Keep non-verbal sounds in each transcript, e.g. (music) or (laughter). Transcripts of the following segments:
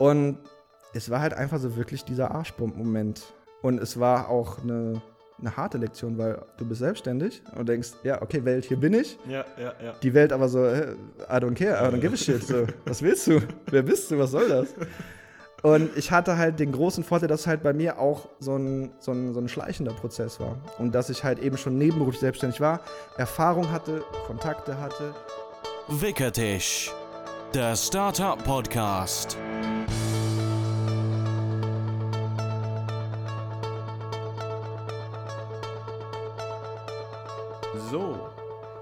Und es war halt einfach so wirklich dieser Arschbomben-Moment. Und es war auch eine, eine harte Lektion, weil du bist selbstständig und denkst, ja, okay, Welt, hier bin ich. Ja, ja, ja. Die Welt aber so, I don't care, I don't give a shit. So, was willst du? Wer bist du? Was soll das? Und ich hatte halt den großen Vorteil, dass es halt bei mir auch so ein, so ein, so ein schleichender Prozess war. Und dass ich halt eben schon nebenberuflich selbstständig war, Erfahrung hatte, Kontakte hatte. Wickertisch, der Startup So,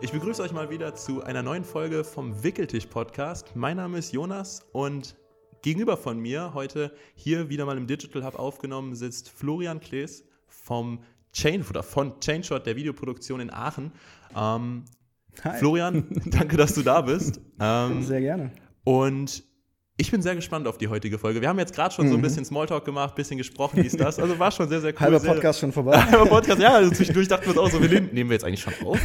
ich begrüße euch mal wieder zu einer neuen Folge vom Wickeltisch Podcast. Mein Name ist Jonas und gegenüber von mir heute hier wieder mal im Digital Hub aufgenommen sitzt Florian Klees vom Chain oder von Chainshot der Videoproduktion in Aachen. Ähm, Florian, (laughs) danke, dass du da bist. Ähm, Sehr gerne. Und ich bin sehr gespannt auf die heutige Folge. Wir haben jetzt gerade schon mhm. so ein mhm. bisschen Smalltalk gemacht, ein bisschen gesprochen, wie ist das. Also war schon sehr, sehr cool. Halber sehr, Podcast schon vorbei. (laughs) Halber Podcast, ja, also zwischendurch dachten wir uns auch so, wir nehmen, nehmen wir jetzt eigentlich schon auf?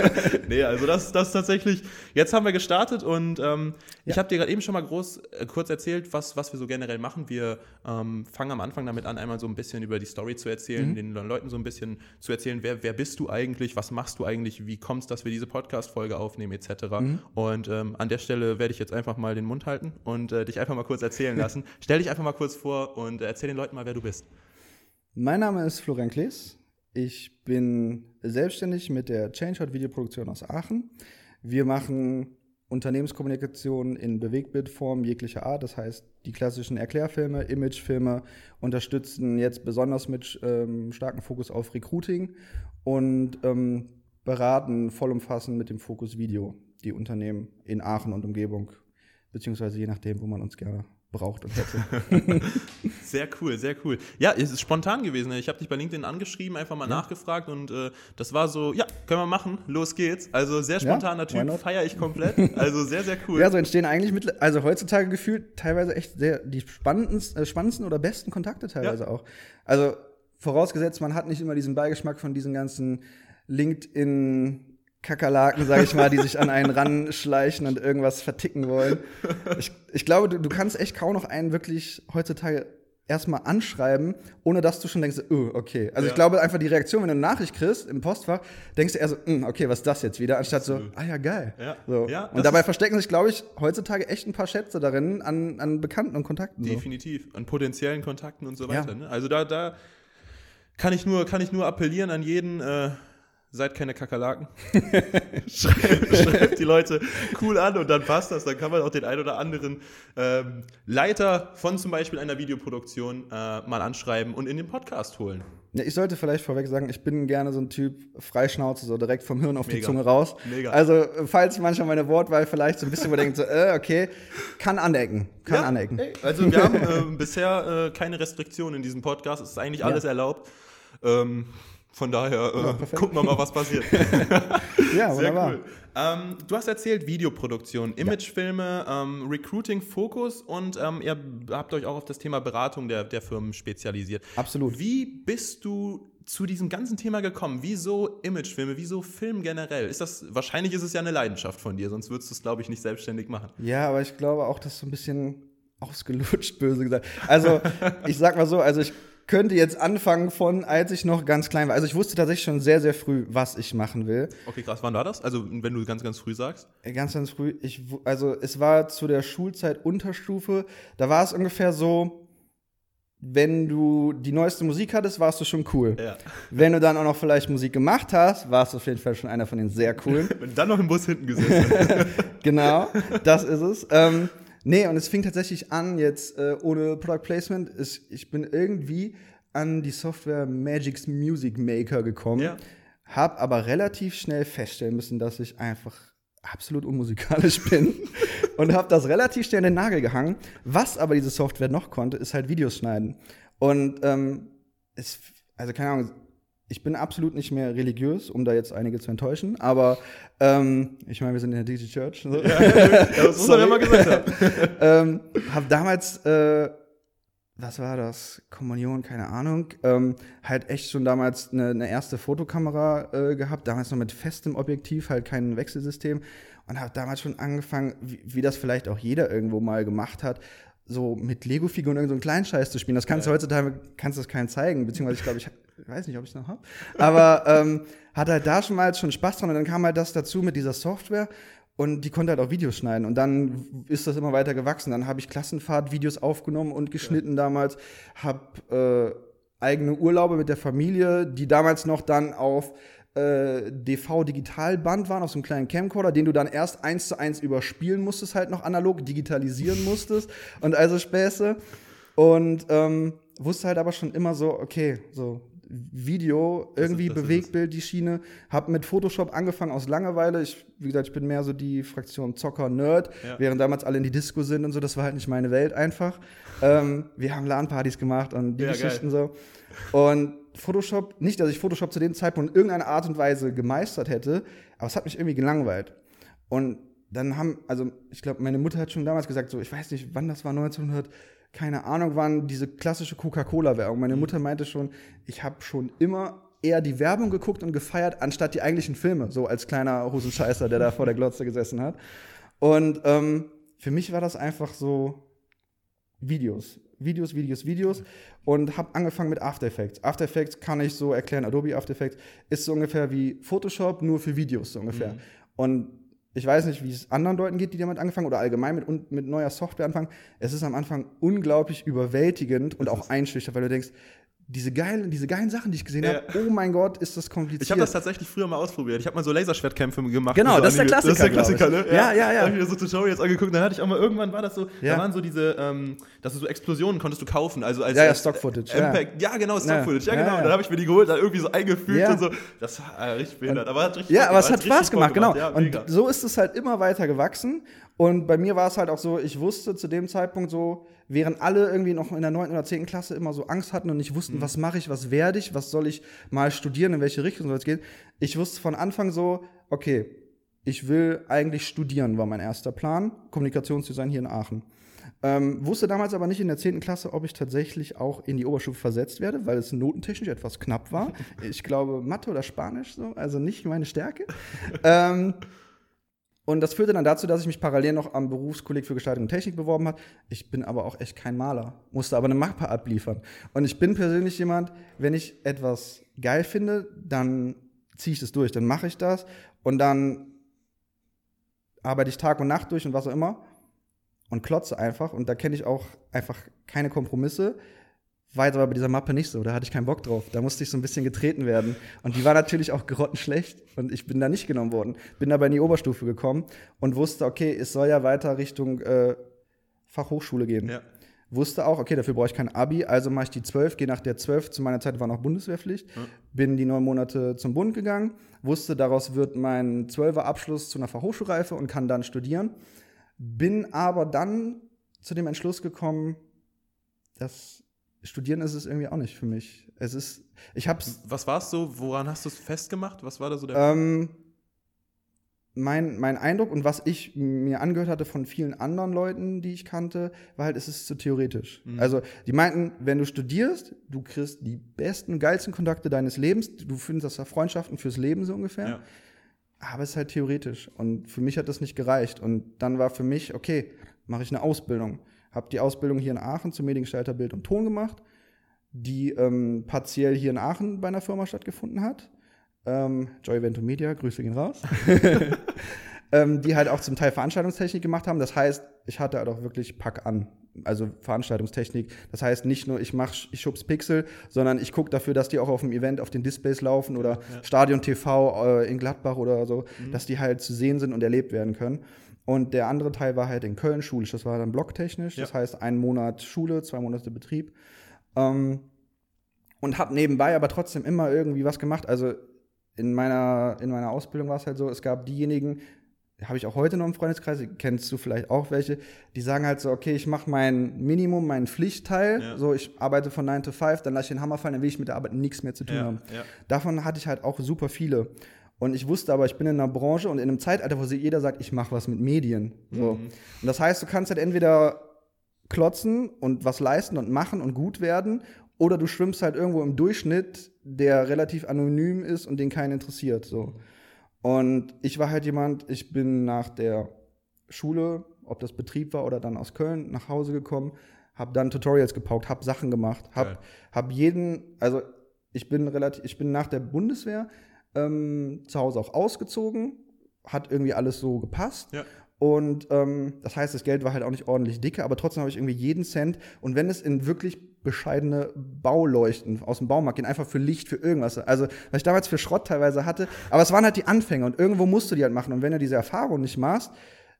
(laughs) nee, also das, das tatsächlich, jetzt haben wir gestartet und ähm, ja. ich habe dir gerade eben schon mal groß, äh, kurz erzählt, was, was wir so generell machen. Wir ähm, fangen am Anfang damit an, einmal so ein bisschen über die Story zu erzählen, mhm. den Leuten so ein bisschen zu erzählen, wer, wer bist du eigentlich, was machst du eigentlich, wie kommst dass wir diese Podcast-Folge aufnehmen, etc. Mhm. Und ähm, an der Stelle werde ich jetzt einfach mal den Mund halten und äh, dich einfach mal kurz erzählen, (laughs) lassen. Stell dich einfach mal kurz vor und erzähl den Leuten mal, wer du bist. Mein Name ist Florian Klees. Ich bin selbstständig mit der ChangeHot Videoproduktion aus Aachen. Wir machen Unternehmenskommunikation in Bewegtbildform jeglicher Art, das heißt die klassischen Erklärfilme, Imagefilme, unterstützen jetzt besonders mit ähm, starkem Fokus auf Recruiting und ähm, beraten vollumfassend mit dem Fokus Video die Unternehmen in Aachen und Umgebung, beziehungsweise je nachdem, wo man uns gerne braucht und hätte. (laughs) sehr cool, sehr cool. Ja, es ist spontan gewesen. Ich habe dich bei LinkedIn angeschrieben, einfach mal ja. nachgefragt und äh, das war so, ja, können wir machen, los geht's. Also sehr spontaner ja, Typ, feiere ich komplett. Also sehr, sehr cool. (laughs) Ja, so entstehen eigentlich mit, also heutzutage gefühlt teilweise echt sehr die spannendsten, äh, spannendsten oder besten Kontakte teilweise ja. auch. Also vorausgesetzt, man hat nicht immer diesen Beigeschmack von diesen ganzen LinkedIn Kakerlaken, sag ich mal, die sich an einen ranschleichen und irgendwas verticken wollen. Ich, ich glaube, du, du kannst echt kaum noch einen wirklich heutzutage erstmal anschreiben, ohne dass du schon denkst, oh, okay. Also ja. ich glaube einfach die Reaktion, wenn du eine Nachricht kriegst im Postfach, denkst du eher so, hm, okay, was ist das jetzt wieder, anstatt so, ah ja, geil. Ja. So. Ja, und dabei verstecken sich, glaube ich, heutzutage echt ein paar Schätze darin an, an Bekannten und Kontakten. Definitiv, so. an potenziellen Kontakten und so weiter. Ne? Also da, da kann ich nur, kann ich nur appellieren an jeden, äh, seid keine Kakerlaken. (laughs) schreibt, schreibt, die Leute cool an und dann passt das. Dann kann man auch den ein oder anderen ähm, Leiter von zum Beispiel einer Videoproduktion äh, mal anschreiben und in den Podcast holen. Ja, ich sollte vielleicht vorweg sagen, ich bin gerne so ein Typ Freischnauze, so direkt vom Hirn auf Mega. die Zunge raus. Mega. Also, falls manchmal meine Wortwahl vielleicht so ein bisschen überdenkt, so, äh, okay, kann anecken. Kann ja, anecken. Ey, also, wir haben (laughs) äh, bisher äh, keine Restriktionen in diesem Podcast. Es ist eigentlich alles ja. erlaubt. Ähm, von daher äh, ja, gucken wir mal, was passiert. (laughs) ja, wunderbar. Cool. Ähm, du hast erzählt, Videoproduktion, Imagefilme, ja. ähm, Recruiting, Fokus und ähm, ihr habt euch auch auf das Thema Beratung der, der Firmen spezialisiert. Absolut. Wie bist du zu diesem ganzen Thema gekommen? Wieso Imagefilme? Wieso Film generell? Ist das, wahrscheinlich ist es ja eine Leidenschaft von dir, sonst würdest du es, glaube ich, nicht selbstständig machen. Ja, aber ich glaube auch, dass so ein bisschen ausgelutscht, böse gesagt. Also, ich sag mal so, also ich könnte jetzt anfangen von, als ich noch ganz klein war. Also ich wusste tatsächlich schon sehr, sehr früh, was ich machen will. Okay, krass. Wann war das? Also wenn du ganz, ganz früh sagst? Äh, ganz, ganz früh. Ich, also es war zu der Schulzeit Unterstufe. Da war es ungefähr so, wenn du die neueste Musik hattest, warst du schon cool. Ja. Wenn du dann auch noch vielleicht Musik gemacht hast, warst du auf jeden Fall schon einer von den sehr coolen. (laughs) wenn du dann noch im Bus hinten gesessen (laughs) genau, das ist es. Ähm, Nee, und es fing tatsächlich an, jetzt äh, ohne Product Placement. Ist, ich bin irgendwie an die Software Magic's Music Maker gekommen, ja. habe aber relativ schnell feststellen müssen, dass ich einfach absolut unmusikalisch (laughs) bin (laughs) und habe das relativ schnell in den Nagel gehangen. Was aber diese Software noch konnte, ist halt Videos schneiden. Und ähm, es, also keine Ahnung, ich bin absolut nicht mehr religiös, um da jetzt einige zu enttäuschen, aber ähm, ich meine, wir sind in der Digi Church. So. (laughs) Ja, das muss man ja mal gesagt haben. (laughs) ähm, hab damals, äh, was war das? Kommunion, keine Ahnung. Ähm, halt echt schon damals eine, eine erste Fotokamera äh, gehabt, damals noch mit festem Objektiv, halt kein Wechselsystem. Und habe damals schon angefangen, wie, wie das vielleicht auch jeder irgendwo mal gemacht hat, so mit Lego-Figuren irgendeinen so Kleinscheiß zu spielen. Das kannst ja. du heutzutage, kannst du das keinen zeigen, beziehungsweise ich glaube, ich weiß nicht, ob ich es noch habe. Aber ähm, hat halt da schon mal schon Spaß dran und dann kam halt das dazu mit dieser Software und die konnte halt auch Videos schneiden und dann ist das immer weiter gewachsen. Dann habe ich Klassenfahrt-Videos aufgenommen und geschnitten ja. damals, habe äh, eigene Urlaube mit der Familie, die damals noch dann auf äh, DV-Digitalband waren, auf so einem kleinen Camcorder, den du dann erst eins zu eins überspielen musstest, halt noch analog, digitalisieren musstest und also Späße. Und ähm, wusste halt aber schon immer so, okay, so Video, irgendwie das ist, das Bewegtbild, die Schiene. Hab mit Photoshop angefangen aus Langeweile. Ich, wie gesagt, ich bin mehr so die Fraktion Zocker, Nerd, ja. während damals alle in die Disco sind und so. Das war halt nicht meine Welt einfach. ähm, wir haben LAN-Partys gemacht und die ja, Geschichten geil. so. Und Photoshop, nicht, dass ich Photoshop zu dem Zeitpunkt in irgendeiner Art und Weise gemeistert hätte, aber es hat mich irgendwie gelangweilt. Und dann haben, also ich glaube, meine Mutter hat schon damals gesagt, so, ich weiß nicht, wann das war, 1900 keine Ahnung wann, diese klassische Coca-Cola-Werbung. Meine mhm. Mutter meinte schon, ich habe schon immer eher die Werbung geguckt und gefeiert, anstatt die eigentlichen Filme, so als kleiner Hosenscheißer, der da vor der Glotze gesessen hat. Und ähm, für mich war das einfach so Videos. Videos, Videos, Videos und habe angefangen mit After Effects. After Effects kann ich so erklären, Adobe After Effects ist so ungefähr wie Photoshop, nur für Videos so ungefähr. Mhm. Und ich weiß nicht, wie es anderen Leuten geht, die damit angefangen oder allgemein mit, mit neuer Software anfangen. Es ist am Anfang unglaublich überwältigend und auch einschüchternd, weil du denkst, diese geilen, diese geilen Sachen, die ich gesehen ja. habe, oh mein Gott, ist das kompliziert. Ich habe das tatsächlich früher mal ausprobiert. Ich habe mal so Laserschwertkämpfe gemacht. Genau, so das ist der Klassiker. Das ist der Klassiker, ne? Ja, ja, ja. ja. Habe ich mir so Tutorials jetzt angeguckt. Dann hatte ich auch mal, irgendwann war das so, ja. da waren so diese, ähm, dass du so Explosionen konntest du kaufen. Also als, ja, ja, Stock-Footage. Ja. ja. genau, Stock-Footage. Ja, genau. Und dann habe ich mir die geholt, dann irgendwie so eingefügt und so. Das war äh, richtig behindert. Aber hat richtig Ja, aber es hat Spaß gemacht, genau. und so ist es halt immer weiter gewachsen. Und bei mir war es halt auch so, ich wusste zu dem Zeitpunkt so, während alle irgendwie noch in der 9. oder 10. Klasse immer so Angst hatten und nicht wussten, mhm. was mache ich, was werde ich, was soll ich mal studieren, in welche Richtung soll es gehen. Ich wusste von Anfang so, okay, ich will eigentlich studieren, war mein erster Plan. Kommunikationsdesign hier in Aachen. Ähm, wusste damals aber nicht in der 10. Klasse, ob ich tatsächlich auch in die Oberstufe versetzt werde, weil es notentechnisch etwas knapp war. Ich glaube, Mathe oder Spanisch, so, also nicht meine Stärke. (laughs) ähm, und das führte dann dazu, dass ich mich parallel noch am Berufskolleg für Gestaltung und Technik beworben habe. Ich bin aber auch echt kein Maler, musste aber eine Mappe abliefern. Und ich bin persönlich jemand, wenn ich etwas geil finde, dann ziehe ich das durch, dann mache ich das und dann arbeite ich Tag und Nacht durch und was auch immer und klotze einfach. Und da kenne ich auch einfach keine Kompromisse. War jetzt aber bei dieser Mappe nicht so, da hatte ich keinen Bock drauf. Da musste ich so ein bisschen getreten werden. Und die war natürlich auch grottenschlecht und ich bin da nicht genommen worden. Bin aber in die Oberstufe gekommen und wusste, okay, es soll ja weiter Richtung äh, Fachhochschule gehen. Ja. Wusste auch, okay, dafür brauche ich kein Abi, also mache ich die 12, gehe nach der 12, zu meiner Zeit war noch Bundeswehrpflicht, ja. bin die neun Monate zum Bund gegangen, wusste, daraus wird mein 12er Abschluss zu einer Fachhochschulreife und kann dann studieren. Bin aber dann zu dem Entschluss gekommen, dass Studieren ist es irgendwie auch nicht für mich. Es ist, ich hab's. Was war es so? Woran hast du es festgemacht? Was war da so der? Ähm, mein, mein Eindruck und was ich mir angehört hatte von vielen anderen Leuten, die ich kannte, war halt, es ist zu theoretisch. Mhm. Also, die meinten, wenn du studierst, du kriegst die besten, geilsten Kontakte deines Lebens, du findest das ja Freundschaften fürs Leben so ungefähr. Ja. Aber es ist halt theoretisch. Und für mich hat das nicht gereicht. Und dann war für mich, okay, mache ich eine Ausbildung. Habe die Ausbildung hier in Aachen zum Mediengestalter Bild und Ton gemacht, die ähm, partiell hier in Aachen bei einer Firma stattgefunden hat. Ähm, Joy Event Media, Grüße gehen raus. (laughs) ähm, die halt auch zum Teil Veranstaltungstechnik gemacht haben. Das heißt, ich hatte halt auch wirklich Pack an. Also Veranstaltungstechnik. Das heißt nicht nur, ich mach, ich schubs Pixel, sondern ich gucke dafür, dass die auch auf dem Event auf den Displays laufen oder ja. Stadion TV äh, in Gladbach oder so, mhm. dass die halt zu sehen sind und erlebt werden können. Und der andere Teil war halt in Köln schulisch. Das war dann blocktechnisch. Ja. Das heißt, ein Monat Schule, zwei Monate Betrieb. Ähm, und habe nebenbei aber trotzdem immer irgendwie was gemacht. Also in meiner, in meiner Ausbildung war es halt so, es gab diejenigen, habe ich auch heute noch im Freundeskreis, kennst du vielleicht auch welche, die sagen halt so, okay, ich mache mein Minimum, meinen Pflichtteil, ja. so ich arbeite von 9 to 5, dann lasse ich den Hammer fallen, dann will ich mit der Arbeit nichts mehr zu tun ja, haben. Ja. Davon hatte ich halt auch super viele. Und ich wusste aber, ich bin in einer Branche und in einem Zeitalter, wo jeder sagt, ich mache was mit Medien. So. Mhm. Und das heißt, du kannst halt entweder klotzen und was leisten und machen und gut werden, oder du schwimmst halt irgendwo im Durchschnitt, der relativ anonym ist und den keinen interessiert. So. Und ich war halt jemand, ich bin nach der Schule ob das Betrieb war oder dann aus Köln, nach Hause gekommen, habe dann Tutorials gepaukt, habe Sachen gemacht, habe hab jeden, also ich bin relativ, ich bin nach der Bundeswehr ähm, zu Hause auch ausgezogen, hat irgendwie alles so gepasst. Ja. Und ähm, das heißt, das Geld war halt auch nicht ordentlich dicke, aber trotzdem habe ich irgendwie jeden Cent. Und wenn es in wirklich bescheidene Bauleuchten aus dem Baumarkt gehen, einfach für Licht, für irgendwas. Also, was ich damals für Schrott teilweise hatte. Aber es waren halt die Anfänge und irgendwo musst du die halt machen. Und wenn du diese Erfahrung nicht machst,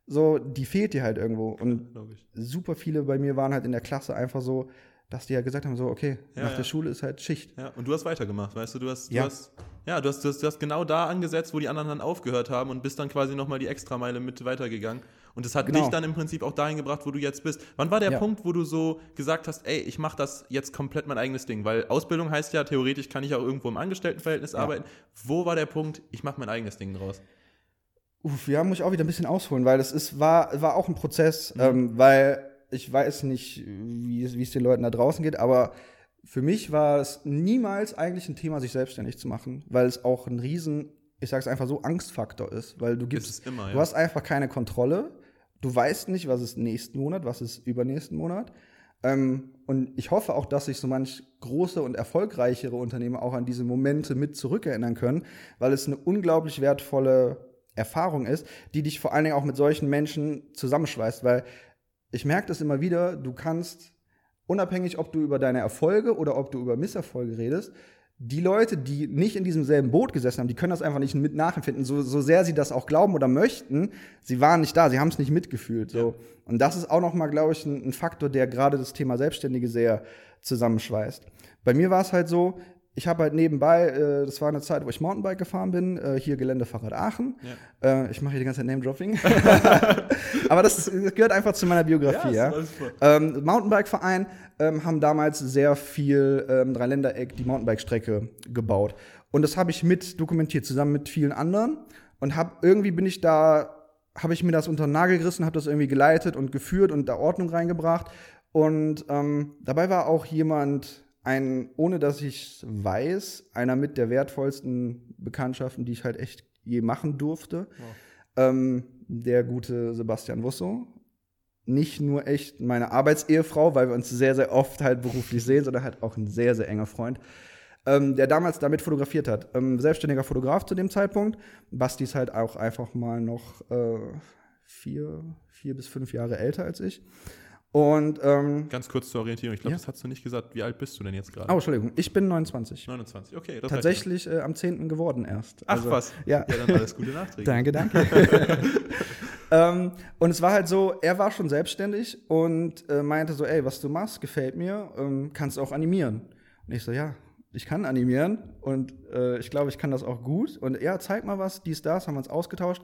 so, die fehlt dir halt irgendwo. Und super viele bei mir waren halt in der Klasse einfach so, dass die ja gesagt haben, so, okay, ja, nach ja. der Schule ist halt Schicht. Ja, und du hast weitergemacht, weißt du, du hast, ja. du hast, ja, du hast, du hast, du hast genau da angesetzt, wo die anderen dann aufgehört haben und bist dann quasi nochmal die Extrameile mit weitergegangen. Und das hat genau. dich dann im Prinzip auch dahin gebracht, wo du jetzt bist. Wann war der ja. Punkt, wo du so gesagt hast, ey, ich mache das jetzt komplett mein eigenes Ding? Weil Ausbildung heißt ja, theoretisch kann ich auch irgendwo im Angestelltenverhältnis arbeiten. Wo war der Punkt, ich mache mein eigenes Ding draus? Uff, ja, muss ich auch wieder ein bisschen ausholen, weil das ist, war, war auch ein Prozess, mhm. ähm, weil ich weiß nicht, wie, es den Leuten da draußen geht, aber für mich war es niemals eigentlich ein Thema, sich selbstständig zu machen, weil es auch ein riesen, ich sage es einfach so, Angstfaktor ist, weil du gibst, immer, ja. du hast einfach keine Kontrolle, du weißt nicht, was ist nächsten Monat, was ist übernächsten Monat. Ähm, und ich hoffe auch, dass sich so manch große und erfolgreichere Unternehmen auch an diese Momente mit zurückerinnern können, weil es eine unglaublich wertvolle Erfahrung ist, die dich vor allen Dingen auch mit solchen Menschen zusammenschweißt, weil ich merke das immer wieder, du kannst, unabhängig, ob du über deine Erfolge oder ob du über Misserfolge redest, die Leute, die nicht in diesem selben Boot gesessen haben, die können das einfach nicht mit nachempfinden, so, so sehr sie das auch glauben oder möchten. Sie waren nicht da, sie haben es nicht mitgefühlt. So. Ja. Und das ist auch noch mal, glaube ich, ein, ein Faktor, der gerade das Thema Selbstständige sehr zusammenschweißt. Bei mir war es halt so, ich habe halt nebenbei, äh, das war eine Zeit, wo ich Mountainbike gefahren bin, äh, hier Geländefahrrad Aachen. Ja. Äh, ich mache hier die ganze Zeit Name-Dropping. (laughs) Aber das, das, gehört einfach zu meiner Biografie. Ja, ja. Ähm, Mountainbike-Verein ähm, haben damals sehr viel ähm, Dreiländereck, die Mountainbike-Strecke gebaut. Und das habe ich mit dokumentiert, zusammen mit vielen anderen. Und hab, irgendwie bin ich da, habe ich mir das unter den Nagel gerissen, habe das irgendwie geleitet und geführt und da Ordnung reingebracht. Und ähm, dabei war auch jemand, ein, ohne dass ich weiß, einer mit der wertvollsten Bekanntschaften, die ich halt echt je machen durfte. Wow. Ähm, der gute Sebastian Wusso. Nicht nur echt meine Arbeitsehefrau, weil wir uns sehr, sehr oft halt beruflich sehen, sondern halt auch ein sehr, sehr enger Freund, ähm, der damals damit fotografiert hat. Ähm, selbstständiger Fotograf zu dem Zeitpunkt. Basti ist halt auch einfach mal noch äh, vier, vier bis fünf Jahre älter als ich. Und ähm, ganz kurz zur Orientierung, ich glaube, ja. das hast du nicht gesagt. Wie alt bist du denn jetzt gerade? Oh, Entschuldigung, ich bin 29. 29, okay. Tatsächlich äh, am 10. geworden erst. Ach also, was? Ja. ja, dann alles Gute Nachträge. (laughs) danke, danke. (laughs) ähm, und es war halt so, er war schon selbstständig und äh, meinte so, ey, was du machst, gefällt mir, ähm, kannst auch animieren. Und ich so, ja, ich kann animieren und äh, ich glaube, ich kann das auch gut. Und ja, zeig mal was, dies, das, haben wir uns ausgetauscht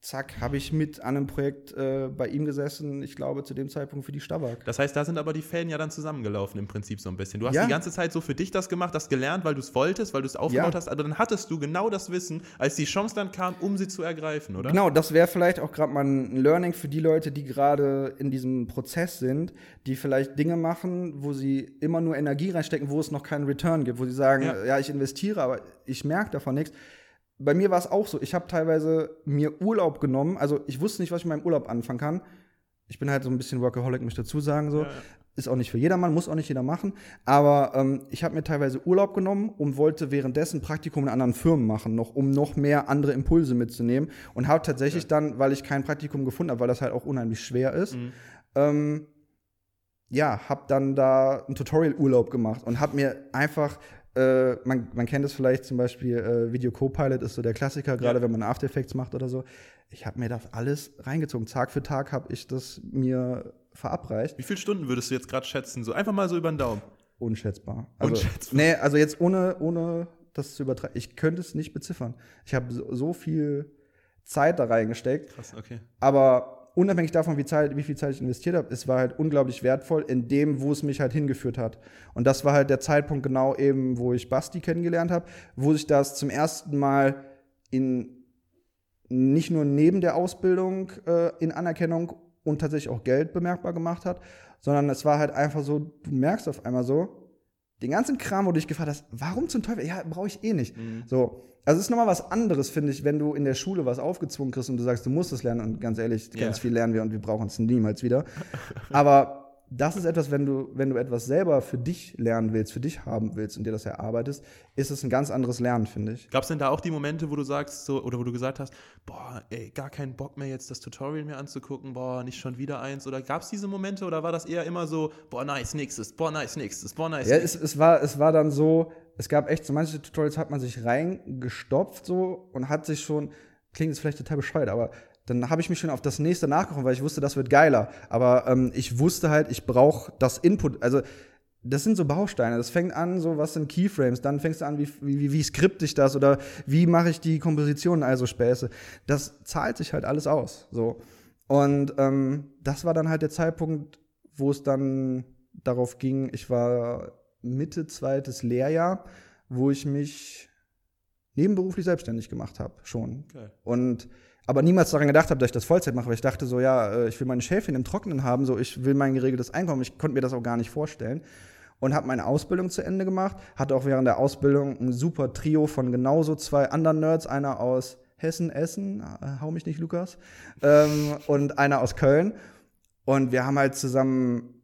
zack, habe ich mit an einem Projekt äh, bei ihm gesessen, ich glaube zu dem Zeitpunkt für die Stabak. Das heißt, da sind aber die Fäden ja dann zusammengelaufen im Prinzip so ein bisschen. Du hast ja. die ganze Zeit so für dich das gemacht, das gelernt, weil du es wolltest, weil du es aufgebaut ja. hast, aber dann hattest du genau das Wissen, als die Chance dann kam, um sie zu ergreifen, oder? Genau, das wäre vielleicht auch gerade mal ein Learning für die Leute, die gerade in diesem Prozess sind, die vielleicht Dinge machen, wo sie immer nur Energie reinstecken, wo es noch keinen Return gibt, wo sie sagen, ja, ja ich investiere, aber ich merke davon nichts bei mir war es auch so. Ich habe teilweise mir Urlaub genommen. Also ich wusste nicht, was ich mit meinem Urlaub anfangen kann. Ich bin halt so ein bisschen Workaholic, muss ich dazu sagen. So. Ja, ja. Ist auch nicht für jedermann, muss auch nicht jeder machen. Aber ähm, ich habe mir teilweise Urlaub genommen und wollte währenddessen Praktikum in anderen Firmen machen, noch, um noch mehr andere Impulse mitzunehmen. Und habe tatsächlich ja. dann, weil ich kein Praktikum gefunden habe, weil das halt auch unheimlich schwer ist, mhm. ähm, ja, habe dann da einen Tutorial-Urlaub gemacht und habe mir einfach äh, man, man kennt es vielleicht zum Beispiel, äh, Video Copilot ist so der Klassiker, gerade ja. wenn man After Effects macht oder so. Ich habe mir das alles reingezogen. Tag für Tag habe ich das mir verabreicht. Wie viele Stunden würdest du jetzt gerade schätzen? So einfach mal so über den Daumen. Unschätzbar. Also, Unschätzbar. Nee, also jetzt ohne, ohne das zu übertreiben. Ich könnte es nicht beziffern. Ich habe so, so viel Zeit da reingesteckt. Krass, okay. Aber unabhängig davon, wie, Zeit, wie viel Zeit ich investiert habe, es war halt unglaublich wertvoll in dem, wo es mich halt hingeführt hat. Und das war halt der Zeitpunkt genau eben, wo ich Basti kennengelernt habe, wo sich das zum ersten Mal in nicht nur neben der Ausbildung äh, in Anerkennung und tatsächlich auch Geld bemerkbar gemacht hat, sondern es war halt einfach so, du merkst auf einmal so, den ganzen Kram, wo du dich gefragt hast, warum zum Teufel? Ja, brauche ich eh nicht. Mhm. So. Also es ist nochmal was anderes, finde ich, wenn du in der Schule was aufgezwungen kriegst und du sagst, du musst es lernen und ganz ehrlich, ganz yeah. viel lernen wir und wir brauchen es niemals wieder. Aber das ist etwas, wenn du, wenn du etwas selber für dich lernen willst, für dich haben willst und dir das erarbeitest, ist es ein ganz anderes Lernen, finde ich. Gab es denn da auch die Momente, wo du sagst, so, oder wo du gesagt hast, boah, ey, gar keinen Bock mehr jetzt das Tutorial mir anzugucken, boah, nicht schon wieder eins? Oder gab es diese Momente oder war das eher immer so, boah, nice, nächstes, boah, nice, nächstes, boah, nice? Ja, es, es, war, es war dann so, es gab echt so manche Tutorials, hat man sich reingestopft so und hat sich schon, klingt jetzt vielleicht total bescheuert, aber dann habe ich mich schon auf das nächste nachgekommen, weil ich wusste, das wird geiler. Aber ähm, ich wusste halt, ich brauche das Input. Also das sind so Bausteine. Das fängt an, so was sind Keyframes. Dann fängst du an, wie, wie, wie skripte ich das oder wie mache ich die Kompositionen, also Späße. Das zahlt sich halt alles aus. So. Und ähm, das war dann halt der Zeitpunkt, wo es dann darauf ging, ich war Mitte zweites Lehrjahr, wo ich mich nebenberuflich selbstständig gemacht habe, schon. Okay. Und aber niemals daran gedacht habe, dass ich das Vollzeit mache, weil ich dachte so, ja, äh, ich will meine Schäfchen im Trockenen haben, so ich will mein geregeltes Einkommen. Ich konnte mir das auch gar nicht vorstellen und habe meine Ausbildung zu Ende gemacht, hatte auch während der Ausbildung ein super Trio von genauso zwei anderen Nerds, einer aus Hessen, Essen, äh, hau mich nicht, Lukas, ähm, und einer aus Köln. Und wir haben halt zusammen,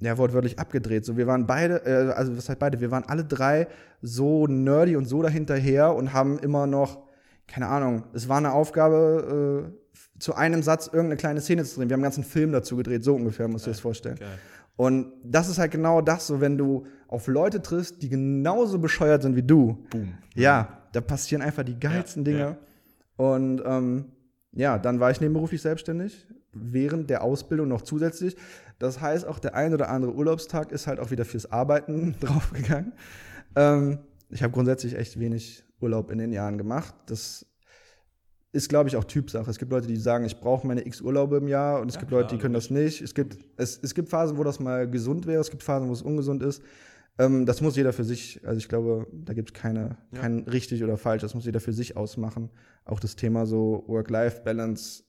ja, wortwörtlich abgedreht. So, wir waren beide, äh, also was heißt beide, wir waren alle drei so nerdy und so dahinterher und haben immer noch keine Ahnung, es war eine Aufgabe, äh, zu einem Satz irgendeine kleine Szene zu drehen. Wir haben einen ganzen Film dazu gedreht, so ungefähr, musst du dir das vorstellen. Okay. Und das ist halt genau das, so wenn du auf Leute triffst, die genauso bescheuert sind wie du. Boom. Ja, da passieren einfach die geilsten ja, Dinge. Ja. Und ähm, ja, dann war ich nebenberuflich selbstständig, während der Ausbildung noch zusätzlich. Das heißt, auch der ein oder andere Urlaubstag ist halt auch wieder fürs Arbeiten (laughs) draufgegangen. Ähm, ich habe grundsätzlich echt wenig Urlaub in den Jahren gemacht. Das ist, glaube ich, auch Typsache. Es gibt Leute, die sagen, ich brauche meine x Urlaube im Jahr und es ja, gibt klar, Leute, die können das nicht. Es gibt, es, es gibt Phasen, wo das mal gesund wäre, es gibt Phasen, wo es ungesund ist. Ähm, das muss jeder für sich, also ich glaube, da gibt es keine, ja. kein richtig oder falsch, das muss jeder für sich ausmachen. Auch das Thema so Work-Life-Balance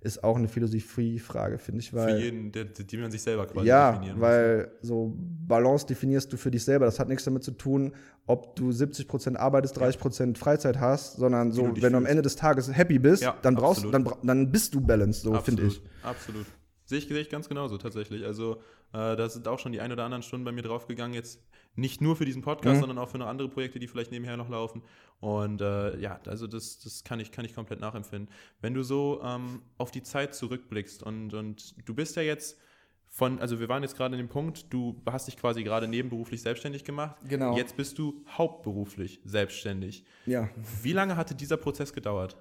ist auch eine Philosophiefrage, finde ich. Weil, für jeden, der, die man sich selber quasi ja, definieren muss. weil so Balance definierst du für dich selber. Das hat nichts damit zu tun, ob du 70% arbeitest, 30% Freizeit hast, sondern so, wenn du am Ende des Tages happy bist, ja, dann brauchst absolut. dann, dann bist du balanced, so finde ich. Absolut. Sehe ich, sehe ich ganz genauso tatsächlich. Also äh, da sind auch schon die ein oder anderen Stunden bei mir draufgegangen. Jetzt nicht nur für diesen Podcast, mhm. sondern auch für noch andere Projekte, die vielleicht nebenher noch laufen. Und äh, ja, also das, das kann, ich, kann ich komplett nachempfinden. Wenn du so ähm, auf die Zeit zurückblickst und, und du bist ja jetzt von, also wir waren jetzt gerade in dem Punkt, du hast dich quasi gerade nebenberuflich selbstständig gemacht. Genau. Jetzt bist du hauptberuflich selbstständig. Ja. Wie lange hatte dieser Prozess gedauert?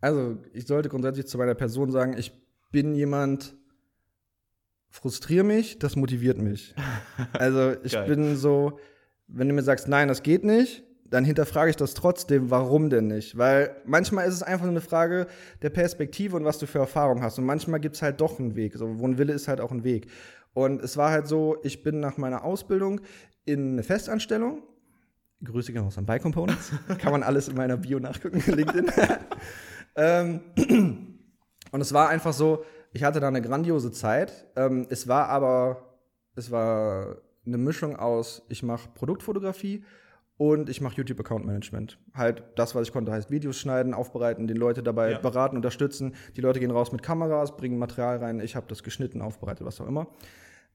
Also, ich sollte grundsätzlich zu meiner Person sagen, ich bin jemand, frustriere mich, das motiviert mich. (laughs) Also ich bin so, wenn du mir sagst, nein, das geht nicht, dann hinterfrage ich das trotzdem, warum denn nicht? Weil manchmal ist es einfach nur eine Frage der Perspektive und was du für Erfahrung hast. Und manchmal gibt es halt doch einen Weg. So, wo ein Wille ist halt auch ein Weg. Und es war halt so, ich bin nach meiner Ausbildung in eine Festanstellung. Grüße gehen raus an Buy Components. (laughs) Kann man alles in meiner Bio nachgucken, (laughs) LinkedIn. ähm, (clears throat) und es war einfach so, ich hatte da eine grandiose Zeit. Ähm, es war aber, es war eine Mischung aus, ich mache Produktfotografie und ich mache YouTube Account Management. Halt das, was ich konnte, heißt Videos schneiden, aufbereiten, den Leute dabei ja. beraten, unterstützen. Die Leute gehen raus mit Kameras, bringen Material rein. Ich habe das geschnitten, aufbereitet, was auch immer.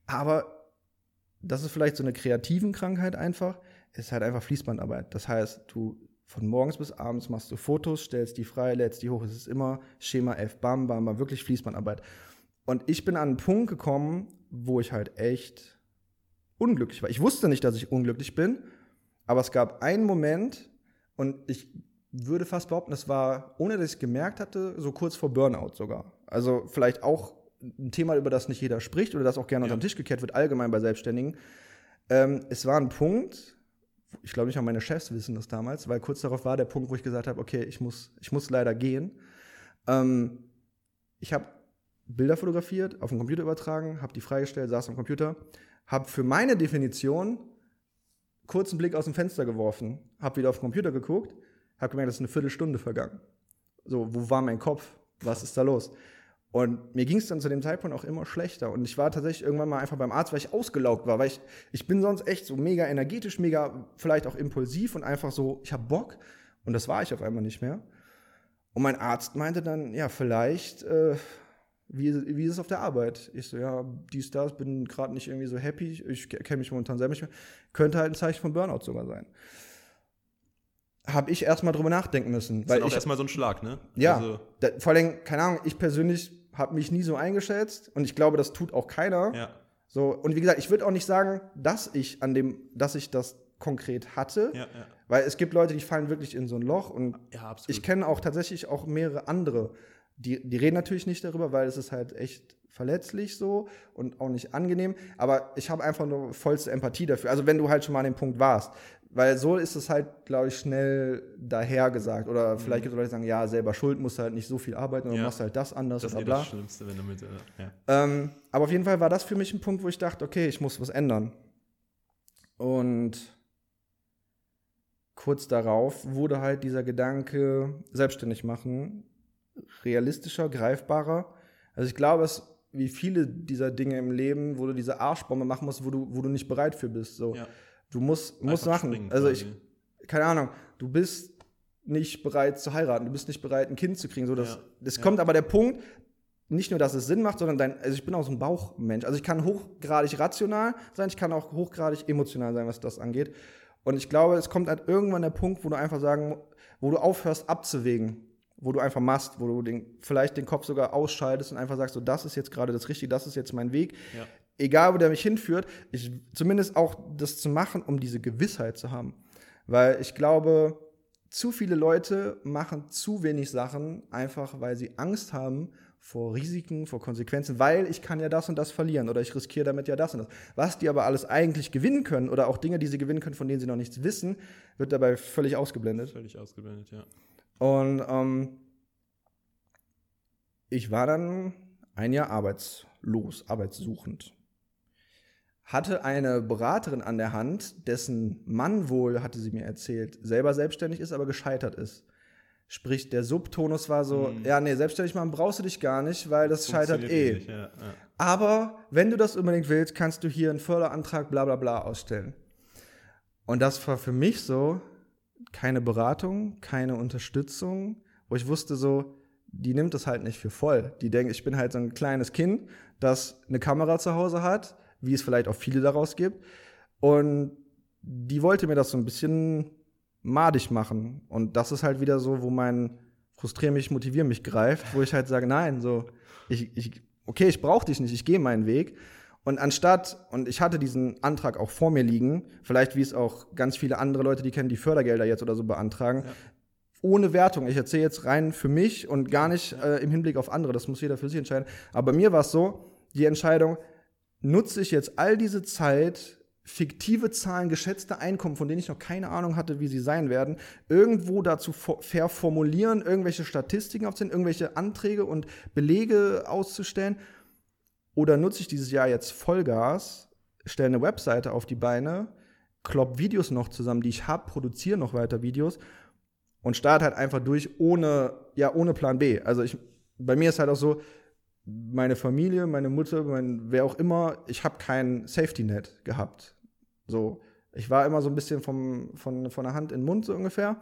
Aber das ist vielleicht so eine kreativen Krankheit einfach. Es ist halt einfach Fließbandarbeit. Das heißt, du von morgens bis abends machst du Fotos, stellst die frei, lädst die hoch. Es ist immer Schema F, bam, bam, bam, wirklich Fließbandarbeit. Und ich bin an einen Punkt gekommen, wo ich halt echt unglücklich war. Ich wusste nicht, dass ich unglücklich bin, aber es gab einen Moment und ich würde fast behaupten, es war, ohne dass ich es gemerkt hatte, so kurz vor Burnout sogar. Also vielleicht auch ein Thema, über das nicht jeder spricht oder das auch gerne ja. unter den Tisch gekehrt wird, allgemein bei Selbstständigen. Ähm, es war ein Punkt, ich glaube nicht auch meine Chefs wissen das damals, weil kurz darauf war der Punkt, wo ich gesagt habe, okay, ich muss, ich muss leider gehen. Ähm, ich habe Bilder fotografiert, auf den Computer übertragen, habe die freigestellt, saß am Computer, habe für meine Definition kurzen Blick aus dem Fenster geworfen, habe wieder auf den Computer geguckt, habe gemerkt, es ist eine Viertelstunde vergangen. So, wo war mein Kopf? Was ist da los? Und mir ging es dann zu dem Zeitpunkt auch immer schlechter. Und ich war tatsächlich irgendwann mal einfach beim Arzt, weil ich ausgelaugt war. Weil ich, ich bin sonst echt so mega energetisch, mega vielleicht auch impulsiv und einfach so, ich habe Bock. Und das war ich auf einmal nicht mehr. Und mein Arzt meinte dann, ja, vielleicht, äh, wie, wie ist es auf der Arbeit? Ich so, ja, dies, das, bin gerade nicht irgendwie so happy. Ich kenne mich momentan selber nicht mehr. Könnte halt ein Zeichen von Burnout sogar sein habe ich erstmal drüber nachdenken müssen. Das weil ist auch erstmal so ein Schlag, ne? Ja. Also da, vor allem, keine Ahnung, ich persönlich habe mich nie so eingeschätzt und ich glaube, das tut auch keiner. Ja. So, und wie gesagt, ich würde auch nicht sagen, dass ich an dem, dass ich das konkret hatte. Ja, ja. Weil es gibt Leute, die fallen wirklich in so ein Loch und ich kenne auch tatsächlich auch mehrere andere. Die, die reden natürlich nicht darüber, weil es ist halt echt verletzlich so und auch nicht angenehm. Aber ich habe einfach nur vollste Empathie dafür. Also wenn du halt schon mal an dem Punkt warst. Weil so ist es halt, glaube ich, schnell dahergesagt. Oder vielleicht gibt es Leute, die sagen, ja, selber schuld, musst du halt nicht so viel arbeiten oder ja. machst halt das anders das oder ist bla. das Schlimmste, wenn du mit, äh, ja. ähm, aber auf jeden Fall war das für mich ein Punkt, wo ich dachte, okay, ich muss was ändern. Und kurz darauf wurde halt dieser Gedanke, selbstständig machen, realistischer, greifbarer. Also ich glaube, es wie viele dieser Dinge im Leben, wo du diese Arschbombe machen musst, wo du, wo du nicht bereit für bist. So. Ja. Du musst, musst machen. Also ich, keine Ahnung, du bist nicht bereit zu heiraten, du bist nicht bereit, ein Kind zu kriegen. So, das, ja. das ja. kommt aber der Punkt, nicht nur, dass es Sinn macht, sondern dein, also ich bin auch so ein Bauchmensch. Also ich kann hochgradig rational sein, ich kann auch hochgradig emotional sein, was das angeht. Und ich glaube, es kommt halt irgendwann der Punkt, wo du einfach sagen, wo du aufhörst abzuwägen, wo du einfach machst, wo du den, vielleicht den Kopf sogar ausschaltest und einfach sagst, so das ist jetzt gerade das Richtige, das ist jetzt mein Weg. Ja egal wo der mich hinführt, ich zumindest auch das zu machen, um diese Gewissheit zu haben. Weil ich glaube, zu viele Leute machen zu wenig Sachen, einfach weil sie Angst haben vor Risiken, vor Konsequenzen, weil ich kann ja das und das verlieren oder ich riskiere damit ja das und das. Was die aber alles eigentlich gewinnen können oder auch Dinge, die sie gewinnen können, von denen sie noch nichts wissen, wird dabei völlig ausgeblendet. Völlig ausgeblendet, ja. Und ähm, ich war dann ein Jahr arbeitslos, arbeitssuchend hatte eine Beraterin an der Hand, dessen Mann wohl, hatte sie mir erzählt, selber selbstständig ist, aber gescheitert ist. Sprich, der Subtonus war so, mhm. ja, nee, selbstständig machen brauchst du dich gar nicht, weil das scheitert eh. Nicht, ja, ja. Aber wenn du das unbedingt willst, kannst du hier einen Förderantrag bla bla bla ausstellen. Und das war für mich so keine Beratung, keine Unterstützung, wo ich wusste so, die nimmt das halt nicht für voll. Die denkt, ich bin halt so ein kleines Kind, das eine Kamera zu Hause hat, wie es vielleicht auch viele daraus gibt. Und die wollte mir das so ein bisschen madig machen. Und das ist halt wieder so, wo mein Frustrieren mich, Motivieren mich greift, wo ich halt sage, nein, so, ich, ich okay, ich brauche dich nicht, ich gehe meinen Weg. Und anstatt, und ich hatte diesen Antrag auch vor mir liegen, vielleicht wie es auch ganz viele andere Leute, die kennen, die Fördergelder jetzt oder so beantragen, ja. ohne Wertung. Ich erzähle jetzt rein für mich und gar nicht äh, im Hinblick auf andere, das muss jeder für sich entscheiden. Aber bei mir war es so, die Entscheidung, nutze ich jetzt all diese Zeit, fiktive Zahlen, geschätzte Einkommen, von denen ich noch keine Ahnung hatte, wie sie sein werden, irgendwo dazu verformulieren, irgendwelche Statistiken aufzunehmen, irgendwelche Anträge und Belege auszustellen? Oder nutze ich dieses Jahr jetzt Vollgas, stelle eine Webseite auf die Beine, klopp Videos noch zusammen, die ich habe, produziere noch weiter Videos und starte halt einfach durch ohne, ja, ohne Plan B. Also ich, bei mir ist halt auch so, meine Familie, meine Mutter, mein, wer auch immer, ich habe kein Safety-Net gehabt. So, ich war immer so ein bisschen vom, von, von der Hand in den Mund so ungefähr.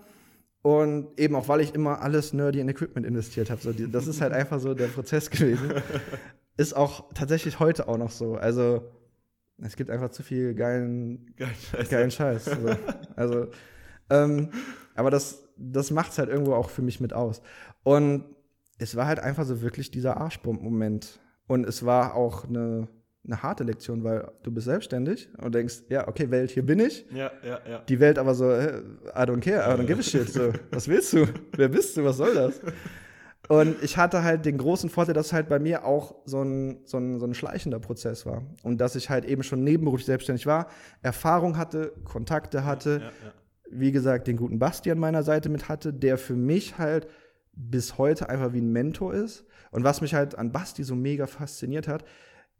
Und eben auch, weil ich immer alles nerdy in Equipment investiert habe. So, das ist halt einfach so der Prozess gewesen. (laughs) Ist auch tatsächlich heute auch noch so. Also, es gibt einfach zu viel geilen, Geil Scheiß. geilen Scheiß. Also, also ähm, aber das, das macht es halt irgendwo auch für mich mit aus. Und es war halt einfach so wirklich dieser Arschbomben-Moment. Und es war auch eine, eine harte Lektion, weil du bist selbstständig und denkst, ja, okay, Welt, hier bin ich. Ja, ja, ja. Die Welt aber so, I don't care, I don't give a shit. So, (laughs) was willst du? Wer bist du? Was soll das? Und ich hatte halt den großen Vorteil, dass halt bei mir auch so ein, so ein, so ein schleichender Prozess war. Und dass ich halt eben schon nebenberuflich selbstständig war, Erfahrung hatte, Kontakte hatte, ja, ja, ja. wie gesagt, den guten Basti an meiner Seite mit hatte, der für mich halt bis heute einfach wie ein Mentor ist. Und was mich halt an Basti so mega fasziniert hat,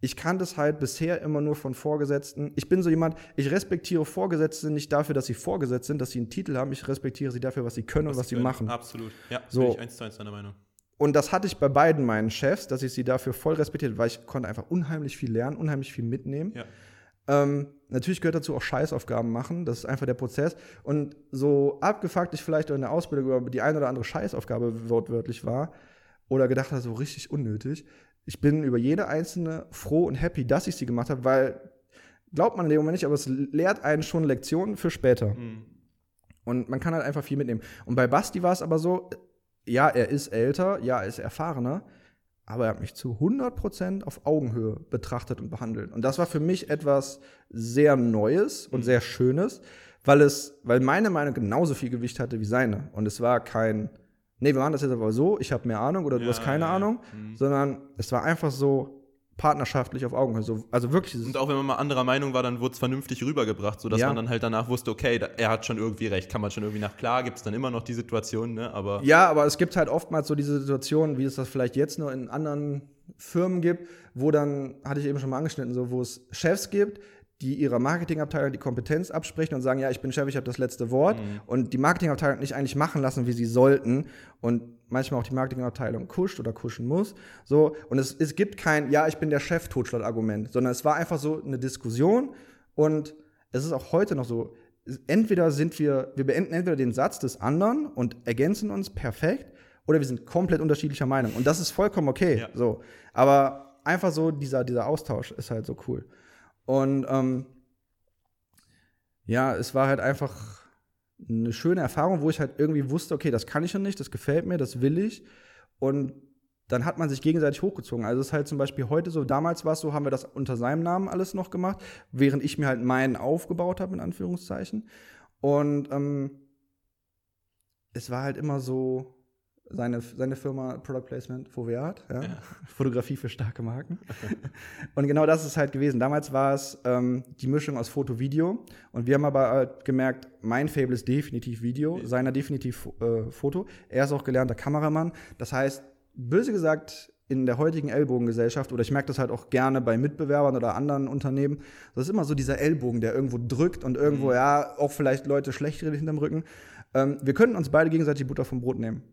ich kann das halt bisher immer nur von Vorgesetzten. Ich bin so jemand, ich respektiere Vorgesetzte nicht dafür, dass sie vorgesetzt sind, dass sie einen Titel haben. Ich respektiere sie dafür, was sie können was und was sie können. machen. Absolut. Ja, so. bin ich eins zu eins deiner Meinung. Und das hatte ich bei beiden meinen Chefs, dass ich sie dafür voll respektiert, weil ich konnte einfach unheimlich viel lernen, unheimlich viel mitnehmen. Ja. Ähm, natürlich gehört dazu auch Scheißaufgaben machen. Das ist einfach der Prozess. Und so abgefuckt ich vielleicht in der Ausbildung über die eine oder andere Scheißaufgabe wortwörtlich war oder gedacht habe, so richtig unnötig. Ich bin über jede einzelne froh und happy, dass ich sie gemacht habe, weil glaubt man in dem Moment nicht, aber es lehrt einen schon Lektionen für später. Mhm. Und man kann halt einfach viel mitnehmen. Und bei Basti war es aber so, ja, er ist älter, ja, er ist erfahrener, aber er hat mich zu 100% auf Augenhöhe betrachtet und behandelt. Und das war für mich etwas sehr Neues und mhm. sehr Schönes, weil es, weil meine Meinung genauso viel Gewicht hatte wie seine. Und es war kein, nee, wir machen das jetzt aber so, ich habe mehr Ahnung oder du ja, hast keine ja. Ahnung, mhm. sondern es war einfach so, partnerschaftlich auf Augenhöhe. So, also wirklich. Und auch wenn man mal anderer Meinung war, dann wurde es vernünftig rübergebracht, sodass ja. man dann halt danach wusste, okay, da, er hat schon irgendwie recht, kann man schon irgendwie nach. Klar gibt es dann immer noch die Situation, ne? Aber. Ja, aber es gibt halt oftmals so diese Situationen, wie es das vielleicht jetzt nur in anderen Firmen gibt, wo dann, hatte ich eben schon mal angeschnitten, so, wo es Chefs gibt, die ihrer Marketingabteilung die Kompetenz absprechen und sagen, ja, ich bin Chef, ich habe das letzte Wort mhm. und die Marketingabteilung nicht eigentlich machen lassen, wie sie sollten und manchmal auch die Marketingabteilung kuscht oder kuschen muss. So und es, es gibt kein, ja, ich bin der Chef Totschlag-Argument, sondern es war einfach so eine Diskussion und es ist auch heute noch so. Entweder sind wir, wir beenden entweder den Satz des anderen und ergänzen uns perfekt, oder wir sind komplett unterschiedlicher Meinung. Und das ist vollkommen okay. Ja. So. Aber einfach so, dieser, dieser Austausch ist halt so cool. Und ähm, ja, es war halt einfach eine schöne Erfahrung, wo ich halt irgendwie wusste, okay, das kann ich schon nicht, das gefällt mir, das will ich. Und dann hat man sich gegenseitig hochgezogen. Also es ist halt zum Beispiel heute so, damals war es so, haben wir das unter seinem Namen alles noch gemacht, während ich mir halt meinen aufgebaut habe, in Anführungszeichen. Und ähm, es war halt immer so, seine, seine Firma Product Placement Foveat, ja? ja. (laughs) Fotografie für starke Marken. (laughs) und genau das ist halt gewesen. Damals war es ähm, die Mischung aus Foto, Video. Und wir haben aber halt gemerkt, mein Fable ist definitiv Video, ja. seiner definitiv äh, Foto. Er ist auch gelernter Kameramann. Das heißt, böse gesagt, in der heutigen Ellbogengesellschaft, oder ich merke das halt auch gerne bei Mitbewerbern oder anderen Unternehmen, das ist immer so dieser Ellbogen, der irgendwo drückt und irgendwo, mhm. ja, auch vielleicht Leute schlecht redet hinterm Rücken. Ähm, wir könnten uns beide gegenseitig Butter vom Brot nehmen.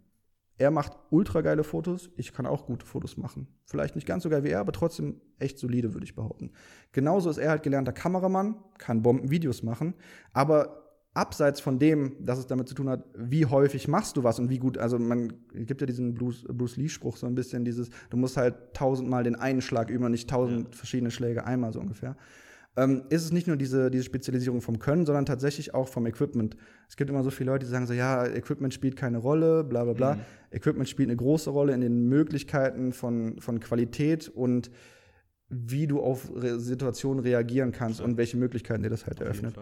Er macht ultra geile Fotos, ich kann auch gute Fotos machen. Vielleicht nicht ganz so geil wie er, aber trotzdem echt solide, würde ich behaupten. Genauso ist er halt gelernter Kameramann, kann Bombenvideos machen, aber abseits von dem, dass es damit zu tun hat, wie häufig machst du was und wie gut, also man gibt ja diesen Bruce, Bruce Lee-Spruch so ein bisschen, dieses, du musst halt tausendmal den einen Schlag üben, nicht tausend ja. verschiedene Schläge einmal so ungefähr ähm, ist es nicht nur diese, diese Spezialisierung vom Können, sondern tatsächlich auch vom Equipment. Es gibt immer so viele Leute, die sagen so, ja, Equipment spielt keine Rolle, bla bla bla. Mhm. Equipment spielt eine große Rolle in den Möglichkeiten von, von Qualität und wie du auf Re Situationen reagieren kannst ja. und welche Möglichkeiten dir das halt auf eröffnet.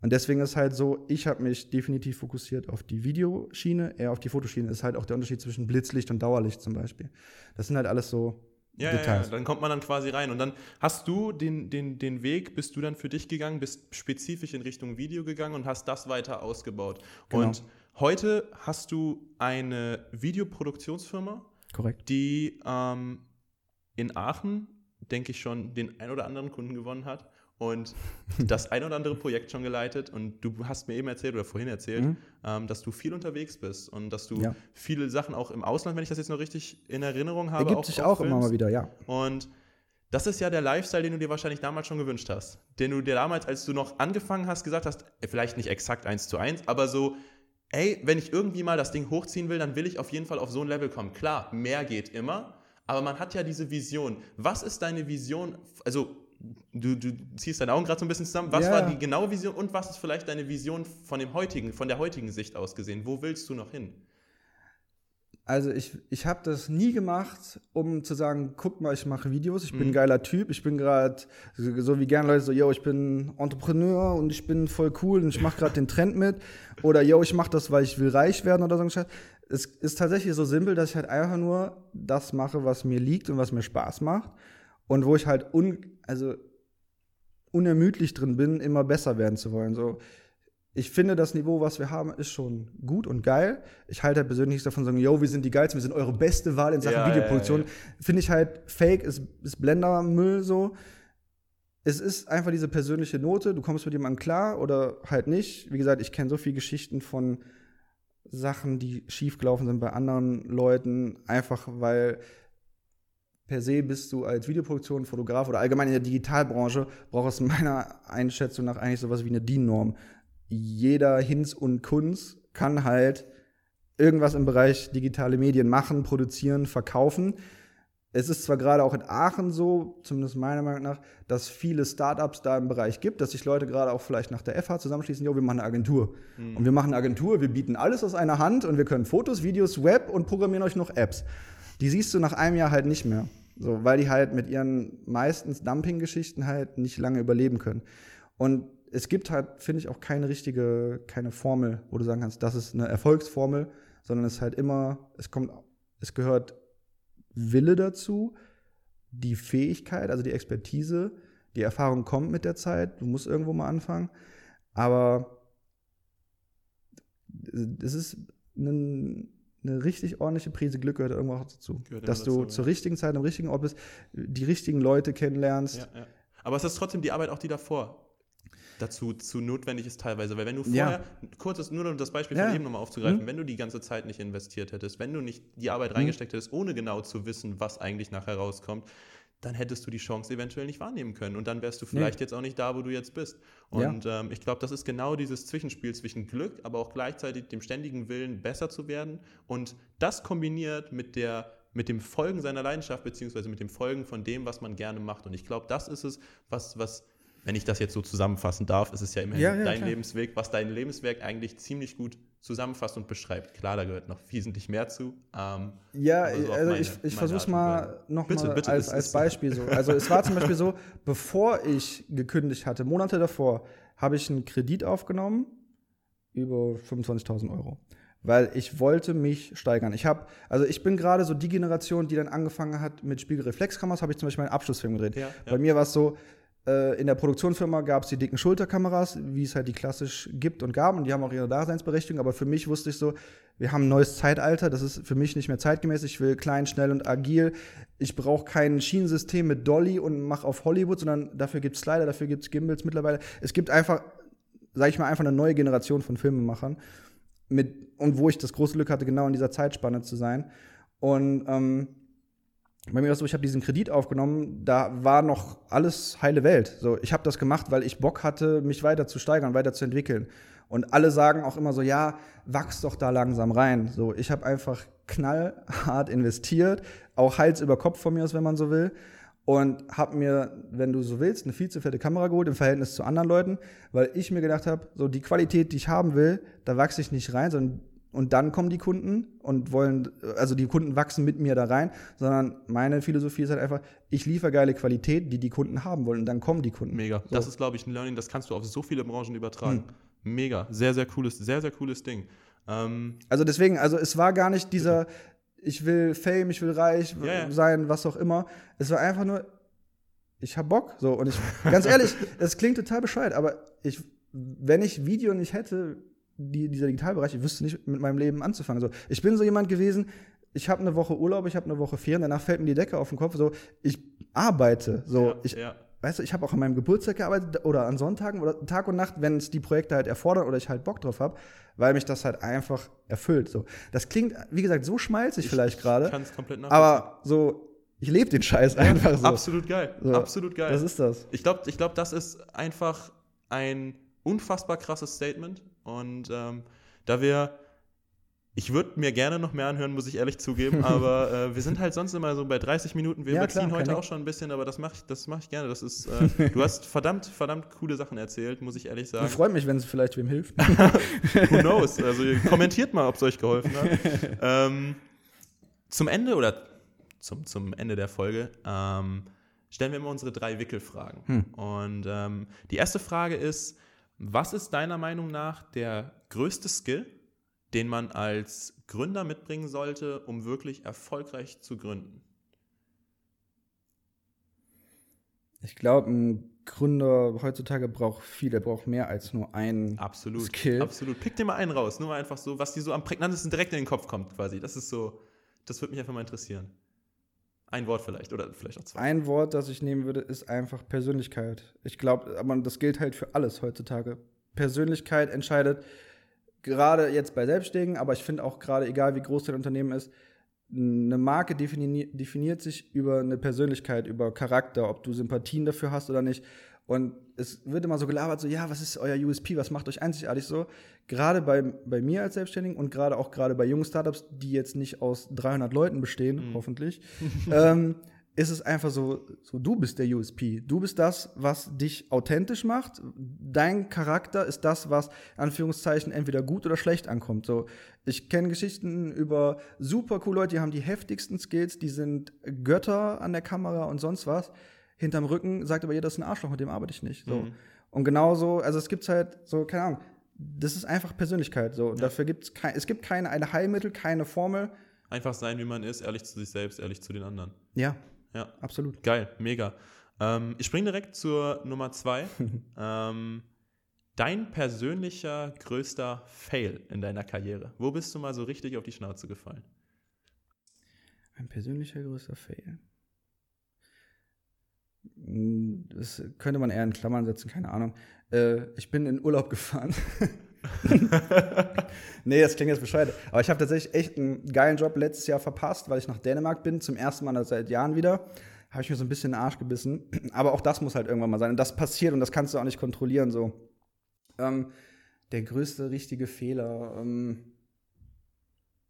Und deswegen ist halt so, ich habe mich definitiv fokussiert auf die Videoschiene, eher auf die Fotoschiene. Das ist halt auch der Unterschied zwischen Blitzlicht und Dauerlicht zum Beispiel. Das sind halt alles so ja, ja, ja, dann kommt man dann quasi rein. Und dann hast du den, den, den Weg, bist du dann für dich gegangen, bist spezifisch in Richtung Video gegangen und hast das weiter ausgebaut. Genau. Und heute hast du eine Videoproduktionsfirma, Korrekt. die ähm, in Aachen, denke ich schon, den ein oder anderen Kunden gewonnen hat und das ein oder andere Projekt schon geleitet. Und du hast mir eben erzählt oder vorhin erzählt, mhm. ähm, dass du viel unterwegs bist und dass du ja. viele Sachen auch im Ausland, wenn ich das jetzt noch richtig in Erinnerung habe, Ergibt auch sich auch immer mal wieder, ja. Und das ist ja der Lifestyle, den du dir wahrscheinlich damals schon gewünscht hast. Den du dir damals, als du noch angefangen hast, gesagt hast, vielleicht nicht exakt eins zu eins, aber so, ey, wenn ich irgendwie mal das Ding hochziehen will, dann will ich auf jeden Fall auf so ein Level kommen. Klar, mehr geht immer, aber man hat ja diese Vision. Was ist deine Vision? Also du, du ziehst deine Augen gerade so ein bisschen zusammen. Was ja. war die genaue Vision und was ist vielleicht deine Vision von dem heutigen, von der heutigen Sicht aus gesehen? Wo willst du noch hin? Also ich, ich habe das nie gemacht, um zu sagen, guck mal, ich mache Videos, ich bin ein mhm. geiler Typ, ich bin gerade so wie gerne Leute so, yo, ich bin Entrepreneur und ich bin voll cool und ich mache gerade den Trend mit oder yo, ich mache das, weil ich will reich werden oder so. Es ist tatsächlich so simpel, dass ich halt einfach nur das mache, was mir liegt und was mir Spaß macht und wo ich halt un, also unermüdlich drin bin, immer besser werden zu wollen. So, ich finde, das Niveau, was wir haben, ist schon gut und geil. Ich halte halt persönlich davon sagen, yo, wir sind die geilsten, wir sind eure beste Wahl in Sachen ja, Videoproduktion. Ja, ja. Finde ich halt fake, ist, ist Blendermüll so. Es ist einfach diese persönliche Note, du kommst mit jemandem klar oder halt nicht. Wie gesagt, ich kenne so viele Geschichten von Sachen, die schiefgelaufen sind bei anderen Leuten, einfach weil per se bist du als Videoproduktion, Fotograf oder allgemein in der Digitalbranche, brauchst du meiner Einschätzung nach eigentlich sowas wie eine DIN-Norm. Jeder Hinz und Kunz kann halt irgendwas im Bereich digitale Medien machen, produzieren, verkaufen. Es ist zwar gerade auch in Aachen so, zumindest meiner Meinung nach, dass viele Startups da im Bereich gibt, dass sich Leute gerade auch vielleicht nach der FH zusammenschließen, jo, wir machen eine Agentur. Mhm. Und wir machen eine Agentur, wir bieten alles aus einer Hand und wir können Fotos, Videos, Web und programmieren euch noch Apps. Die siehst du nach einem Jahr halt nicht mehr. So, weil die halt mit ihren meistens Dumping-Geschichten halt nicht lange überleben können. Und es gibt halt, finde ich, auch keine richtige, keine Formel, wo du sagen kannst, das ist eine Erfolgsformel, sondern es ist halt immer, es kommt, es gehört Wille dazu, die Fähigkeit, also die Expertise, die Erfahrung kommt mit der Zeit, du musst irgendwo mal anfangen, aber es ist ein eine richtig ordentliche Prise Glück gehört irgendwo auch dazu. Gehört dass du dazu, zur ja. richtigen Zeit am richtigen Ort bist, die richtigen Leute kennenlernst. Ja, ja. Aber es ist trotzdem die Arbeit auch, die davor dazu zu notwendig ist teilweise. Weil wenn du vorher, ja. kurzes, nur um das Beispiel von eben nochmal aufzugreifen, mhm. wenn du die ganze Zeit nicht investiert hättest, wenn du nicht die Arbeit mhm. reingesteckt hättest, ohne genau zu wissen, was eigentlich nachher rauskommt, dann hättest du die Chance eventuell nicht wahrnehmen können. Und dann wärst du vielleicht nee. jetzt auch nicht da, wo du jetzt bist. Und ja. ähm, ich glaube, das ist genau dieses Zwischenspiel zwischen Glück, aber auch gleichzeitig dem ständigen Willen, besser zu werden. Und das kombiniert mit der mit dem Folgen seiner Leidenschaft, beziehungsweise mit dem Folgen von dem, was man gerne macht. Und ich glaube, das ist es, was, was wenn ich das jetzt so zusammenfassen darf, ist es ja immerhin ja, ja, dein klar. Lebensweg, was dein Lebenswerk eigentlich ziemlich gut zusammenfasst und beschreibt. Klar, da gehört noch wesentlich mehr zu. Ähm, ja, so also meine, ich, ich versuche es mal nochmal als, als Beispiel so. Also es war zum Beispiel so, (laughs) bevor ich gekündigt hatte, Monate davor, habe ich einen Kredit aufgenommen über 25.000 Euro weil ich wollte mich steigern. Ich habe, also ich bin gerade so die Generation, die dann angefangen hat mit Spiegelreflexkameras, habe ich zum Beispiel meinen Abschlussfilm gedreht. Ja, ja. Bei mir war es so, in der Produktionsfirma gab es die dicken Schulterkameras, wie es halt die klassisch gibt und gab, und die haben auch ihre Daseinsberechtigung. Aber für mich wusste ich so, wir haben ein neues Zeitalter, das ist für mich nicht mehr zeitgemäß. Ich will klein, schnell und agil. Ich brauche kein Schienensystem mit Dolly und mach auf Hollywood, sondern dafür gibt es Slider, dafür gibt es Gimbals mittlerweile. Es gibt einfach, sag ich mal, einfach eine neue Generation von Filmemachern. Mit, und wo ich das große Glück hatte, genau in dieser Zeitspanne zu sein. Und ähm, bei mir war es so, ich habe diesen Kredit aufgenommen, da war noch alles heile Welt. So, ich habe das gemacht, weil ich Bock hatte, mich weiter zu steigern, weiter zu entwickeln. Und alle sagen auch immer so, ja, wachs doch da langsam rein. So, ich habe einfach knallhart investiert, auch Hals über Kopf von mir aus, wenn man so will. Und habe mir, wenn du so willst, eine viel zu fette Kamera geholt im Verhältnis zu anderen Leuten, weil ich mir gedacht habe, so die Qualität, die ich haben will, da wachse ich nicht rein, sondern und dann kommen die Kunden und wollen, also die Kunden wachsen mit mir da rein, sondern meine Philosophie ist halt einfach, ich liefere geile Qualität, die die Kunden haben wollen und dann kommen die Kunden. Mega. So. Das ist, glaube ich, ein Learning, das kannst du auf so viele Branchen übertragen. Hm. Mega. Sehr, sehr cooles, sehr, sehr cooles Ding. Ähm also deswegen, also es war gar nicht dieser, ich will Fame, ich will reich ja. sein, was auch immer. Es war einfach nur, ich hab Bock. So, und ich, ganz ehrlich, (laughs) es klingt total bescheuert, aber ich, wenn ich Video nicht hätte, die, dieser Digitalbereich, ich wüsste nicht mit meinem Leben anzufangen. So, ich bin so jemand gewesen, ich habe eine Woche Urlaub, ich habe eine Woche Ferien, danach fällt mir die Decke auf den Kopf. So, ich arbeite. So, ja, ich, ja. weißt du, ich habe auch an meinem Geburtstag gearbeitet oder an Sonntagen oder Tag und Nacht, wenn es die Projekte halt erfordern oder ich halt Bock drauf habe, weil mich das halt einfach erfüllt. So, das klingt, wie gesagt, so schmalzig ich, vielleicht gerade. Ich kann es komplett. Aber so, ich lebe den Scheiß einfach so. Absolut geil. So, Absolut geil. Was ist das? Ich glaube, ich glaub, das ist einfach ein unfassbar krasses Statement. Und ähm, da wir, ich würde mir gerne noch mehr anhören, muss ich ehrlich zugeben, aber (laughs) äh, wir sind halt sonst immer so bei 30 Minuten. Wir ja, überziehen klar, heute auch schon ein bisschen, aber das mache ich, das mach ich gerne. Das ist, äh, (laughs) du hast verdammt, verdammt coole Sachen erzählt, muss ich ehrlich sagen. Ich freue mich, wenn es vielleicht wem hilft. (laughs) Who knows? Also kommentiert mal, ob es euch geholfen hat. ähm, zum Ende oder zum, zum Ende der Folge ähm, stellen wir immer unsere drei Wickelfragen. Hm. Und ähm, die erste Frage ist, was ist deiner Meinung nach der größte Skill, den man als Gründer mitbringen sollte, um wirklich erfolgreich zu gründen? Ich glaube, ein Gründer heutzutage braucht viel, er braucht mehr als nur einen absolut, Skill. Absolut. Pick dir mal einen raus, nur mal einfach so, was dir so am prägnantesten direkt in den Kopf kommt, quasi. Das ist so, das würde mich einfach mal interessieren. Ein Wort vielleicht oder vielleicht auch zwei. Ein Wort, das ich nehmen würde, ist einfach Persönlichkeit. Ich glaube, aber das gilt halt für alles heutzutage. Persönlichkeit entscheidet gerade jetzt bei Selbstständigen, aber ich finde auch gerade, egal wie groß dein Unternehmen ist, eine Marke defini definiert sich über eine Persönlichkeit, über Charakter, ob du Sympathien dafür hast oder nicht. Und es wird immer so gelabert, so, ja, was ist euer USP, was macht euch einzigartig so? Gerade bei, bei mir als Selbstständigen und gerade auch gerade bei jungen Startups, die jetzt nicht aus 300 Leuten bestehen, mhm. hoffentlich, (laughs) ähm, ist es einfach so, so, du bist der USP. Du bist das, was dich authentisch macht. Dein Charakter ist das, was, Anführungszeichen, entweder gut oder schlecht ankommt. So, ich kenne Geschichten über super cool Leute, die haben die heftigsten Skills, die sind Götter an der Kamera und sonst was. Hinterm Rücken sagt aber jeder, das ist ein Arschloch, mit dem arbeite ich nicht. So. Mhm. Und genauso, also es gibt halt so, keine Ahnung, das ist einfach Persönlichkeit. So. Und ja. dafür gibt es kein, es gibt keine eine Heilmittel, keine Formel. Einfach sein, wie man ist, ehrlich zu sich selbst, ehrlich zu den anderen. Ja, ja. Absolut. Geil, mega. Ähm, ich springe direkt zur Nummer zwei. (laughs) ähm, dein persönlicher größter Fail in deiner Karriere. Wo bist du mal so richtig auf die Schnauze gefallen? Mein persönlicher größter Fail. Das könnte man eher in Klammern setzen, keine Ahnung. Äh, ich bin in Urlaub gefahren. (laughs) nee, das klingt jetzt bescheuert. Aber ich habe tatsächlich echt einen geilen Job letztes Jahr verpasst, weil ich nach Dänemark bin, zum ersten Mal seit Jahren wieder. Habe ich mir so ein bisschen den Arsch gebissen. Aber auch das muss halt irgendwann mal sein. Und das passiert und das kannst du auch nicht kontrollieren. So. Ähm, der größte richtige Fehler. Ähm,